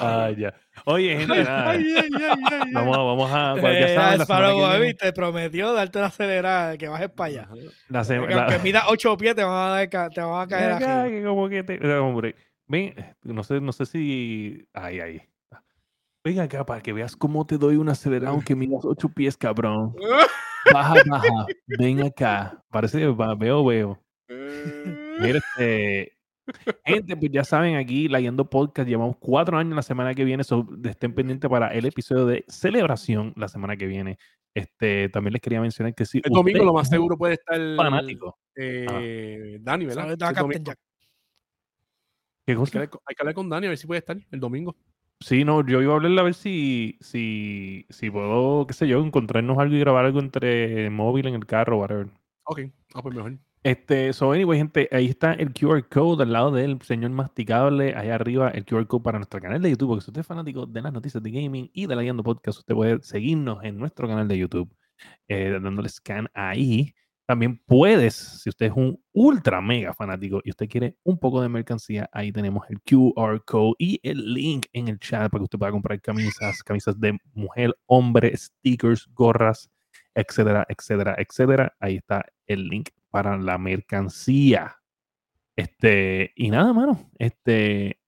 Speaker 1: Ah, ya. Oye, gente, nada.
Speaker 3: Ay, ay, ay.
Speaker 1: Vamos, vamos a. ya
Speaker 2: Eh,
Speaker 1: saben, la
Speaker 2: Sparrow,
Speaker 1: que viene-
Speaker 2: te prometió darte una acelerada, que bajes para allá.
Speaker 1: la se-
Speaker 2: Que
Speaker 1: la-
Speaker 2: aunque midas 8 pies, te van a, dar te van a caer
Speaker 1: Acá, que como que te- hombre, ven, no sé, no sé si. Ay, ay. Ven acá para que veas cómo te doy un acelerado aunque midas ocho pies, cabrón. Baja, baja. Ven acá. Parece que va- veo, veo. Mira, este. Gente, pues ya saben, aquí Layendo Podcast, llevamos cuatro años la semana que viene, so, estén pendientes para el episodio de celebración la semana que viene. Este, también les quería mencionar que si
Speaker 3: El domingo
Speaker 1: usted
Speaker 3: lo más seguro puede estar
Speaker 1: fanático.
Speaker 3: eh, Dani, ¿verdad?
Speaker 2: Saludos a
Speaker 3: El
Speaker 2: Captain
Speaker 3: domingo.
Speaker 2: Jack.
Speaker 1: ¿Qué
Speaker 3: Hay que, hablar con, hay que hablar con Dani a ver si puede estar el domingo.
Speaker 1: Sí, no, yo iba a hablarle a ver si, si, si puedo, qué sé yo, encontrarnos algo y grabar algo entre móvil en el carro, whatever.
Speaker 3: Ok, ah, pues mejor.
Speaker 1: Este, so anyway, gente, ahí está el QR code al lado del señor masticable, allá arriba el QR code para nuestro canal de YouTube, porque si usted es fanático de las noticias de gaming y de la Guiando Podcast, usted puede seguirnos en nuestro canal de YouTube, eh, dándole scan ahí. También puedes, si usted es un ultra mega fanático y usted quiere un poco de mercancía, ahí tenemos el QR code y el link en el chat para que usted pueda comprar camisas, camisas de mujer, hombre, stickers, gorras, etcétera, etcétera, etcétera. Ahí está el link para la mercancía. Este, y nada, mano. Este,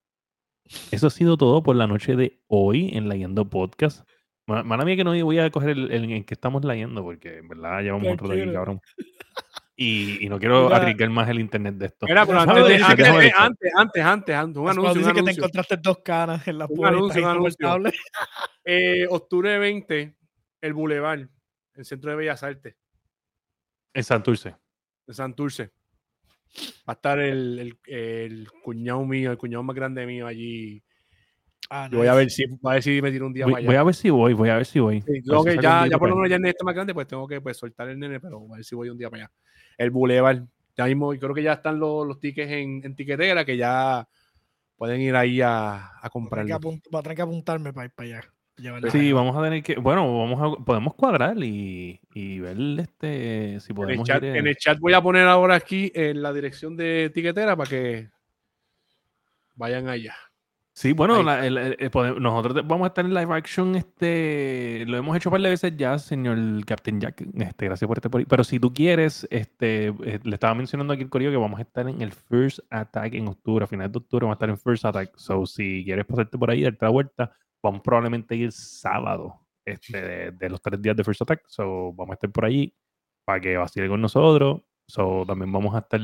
Speaker 1: eso ha sido todo por la noche de hoy en Leyendo Podcast. Ma- Mala mía que no voy a coger el, el en que estamos leyendo, porque en verdad llevamos un rato aquí, cabrón. Y, y no quiero
Speaker 2: Mira.
Speaker 1: arriesgar más el internet de esto.
Speaker 3: Mira, pero antes, de- antes,
Speaker 1: que gustó.
Speaker 3: antes, antes, antes, antes, un anuncio, un
Speaker 2: dice que te
Speaker 3: anuncio.
Speaker 2: encontraste dos canas en la
Speaker 3: Un
Speaker 2: puerta.
Speaker 3: anuncio, un anuncio. Eh, octubre 20, el Boulevard, el Centro de Bellas Artes,
Speaker 1: En Santurce.
Speaker 3: en Santurce. Va a estar el, el, el cuñado mío, el cuñado más grande mío allí.
Speaker 2: Ah,
Speaker 3: voy a ver si, a ver si me tiro un día
Speaker 1: Voy,
Speaker 3: para
Speaker 1: voy
Speaker 3: allá.
Speaker 1: a ver si voy, voy a ver si voy.
Speaker 3: Sí, que ya, ya por lo menos ya el nene está más grande, pues tengo que pues, soltar el nene, pero a ver si voy un día para allá. El Boulevard. Ya mismo, creo que ya están los, los tickets en, en tiquetera, que ya pueden ir ahí a, a
Speaker 2: Voy a tener que
Speaker 3: comprarlo.
Speaker 2: apunt- voy a tener que apuntarme para ir para allá.
Speaker 1: Sí,
Speaker 2: allá.
Speaker 1: vamos a tener que, bueno, vamos a, podemos cuadrar y, y ver este, si
Speaker 3: En el,
Speaker 1: podemos
Speaker 3: chat,
Speaker 1: ir, eh,
Speaker 3: en el chat voy a poner ahora aquí en la dirección de tiquetera para que vayan allá.
Speaker 1: Sí, bueno,
Speaker 3: Ahí
Speaker 1: la- el- el- el pode- nosotros vamos a estar en live action, este, lo hemos hecho un par de veces ya, señor Captain Jack, este, gracias por estar por ahí. Pero si tú quieres, este, eh, le estaba mencionando aquí el corillo que vamos a estar en el First Attack en octubre, a finales de octubre vamos a estar en First Attack. So, si quieres pasarte por ahí, darte la vuelta, vamos probablemente a ir sábado, este, de, de los tres días de First Attack. So, vamos a estar por allí para que vacile con nosotros. So, también vamos a estar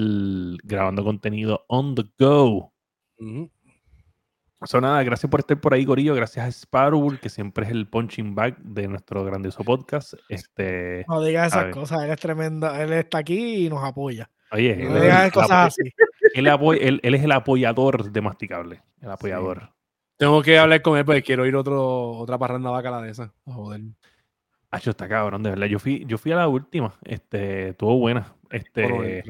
Speaker 1: grabando contenido on the go. So, nada, gracias por estar por ahí, Corillo. Gracias a Sparrow, que siempre es el punching bag de nuestro grandioso podcast. Este,
Speaker 2: No digas esas
Speaker 1: ver.
Speaker 2: cosas, él es tremendo. Él está aquí y nos apoya.
Speaker 1: oye,
Speaker 3: No
Speaker 2: No
Speaker 1: él,
Speaker 2: digas
Speaker 1: él-
Speaker 2: cosas así.
Speaker 1: él apoy- él- él es el apoyador de Masticable. El apoyador.
Speaker 3: Tengo que hablar con él porque quiero ir otro, otra parranda bacala de esa. Joder.
Speaker 1: Hacho, está cabrón, de verdad. Yo fui, yo fui a la última. Este, estuvo buena. Este.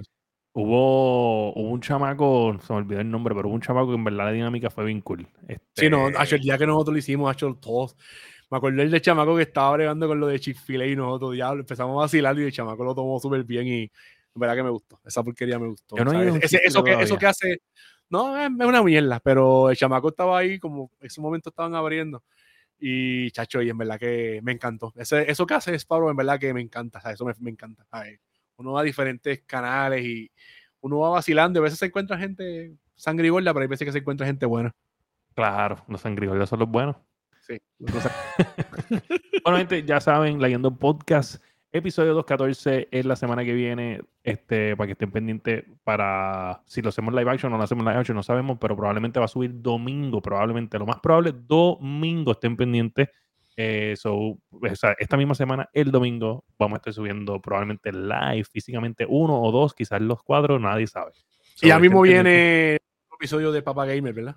Speaker 1: Hubo, hubo un chamaco, se me olvidó el nombre, pero hubo un chamaco que en verdad la dinámica fue bien cool.
Speaker 3: Sí, no,
Speaker 1: Este,
Speaker 3: el día que nosotros lo hicimos, Hacho, todos. Me acuerdo el de chamaco que estaba bregando con lo de Chick-fil-A y nosotros diablo, empezamos a vacilar y el chamaco lo tomó súper bien y en verdad que me gustó. Esa porquería me gustó.
Speaker 1: No
Speaker 3: Ese- eso, que, eso que hace, no, es, es una mierda, pero el chamaco estaba ahí como en ese momento estaban abriendo y chacho, y en verdad que me encantó. Ese, eso que hace es Pablo, en verdad que me encanta, ¿sabes? eso me, me encanta. ¿sabes? Uno va a diferentes canales y uno va vacilando y a veces se encuentra gente sangre y gorda, pero hay veces que se encuentra gente buena.
Speaker 1: Claro, los sangrijoles son los buenos.
Speaker 3: Sí,
Speaker 1: Bueno, gente, ya saben, leyendo podcast, episodio 214 es la semana que viene, este, para que estén pendientes para si lo hacemos live action o no lo hacemos live action, no sabemos, pero probablemente va a subir domingo, probablemente, lo más probable, domingo estén pendientes Eh, so, esta misma semana, el domingo, vamos a estar subiendo probablemente live, físicamente uno o dos, quizás los cuatro, nadie sabe.
Speaker 3: y ya mismo viene el episodio de Papa Gamer, ¿verdad?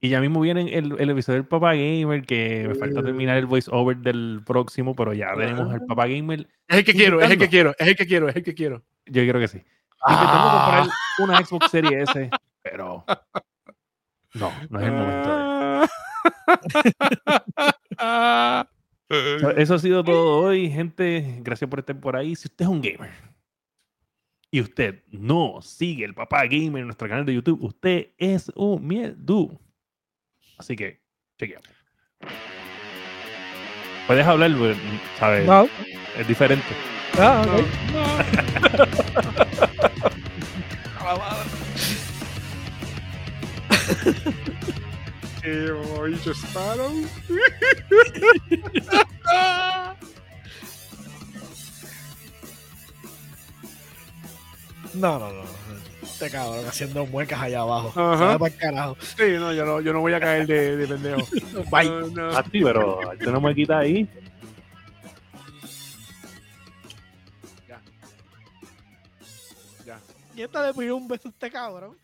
Speaker 1: Y ya mismo viene el, el episodio del Papa Gamer, que me falta terminar el voice over del próximo, pero ya tenemos el Papa Gamer.
Speaker 3: Es el que quiero, es el que quiero, es el que quiero, es el que quiero.
Speaker 1: Yo quiero que sí. Intentando comprar ah. una Xbox Series S, pero no, no es el momento. Eso ha sido todo hoy, gente. Gracias por estar por ahí. Si usted es un gamer y usted no sigue el papá gamer en nuestro canal de YouTube, usted es un miedo. Así que, chequeamos. Puedes hablar, ¿sabes? No. Es diferente. Ah,
Speaker 3: ¿Qué voy Sparrow?
Speaker 2: No, no, no. Este cabrón haciendo muecas allá abajo. Ajá. Para el carajo.
Speaker 3: Sí, no yo, no, yo no voy a caer de, de pendejo.
Speaker 1: Bye. No, no. A ti, pero no me quita ahí.
Speaker 2: Y esta le pidió un beso a este cabrón.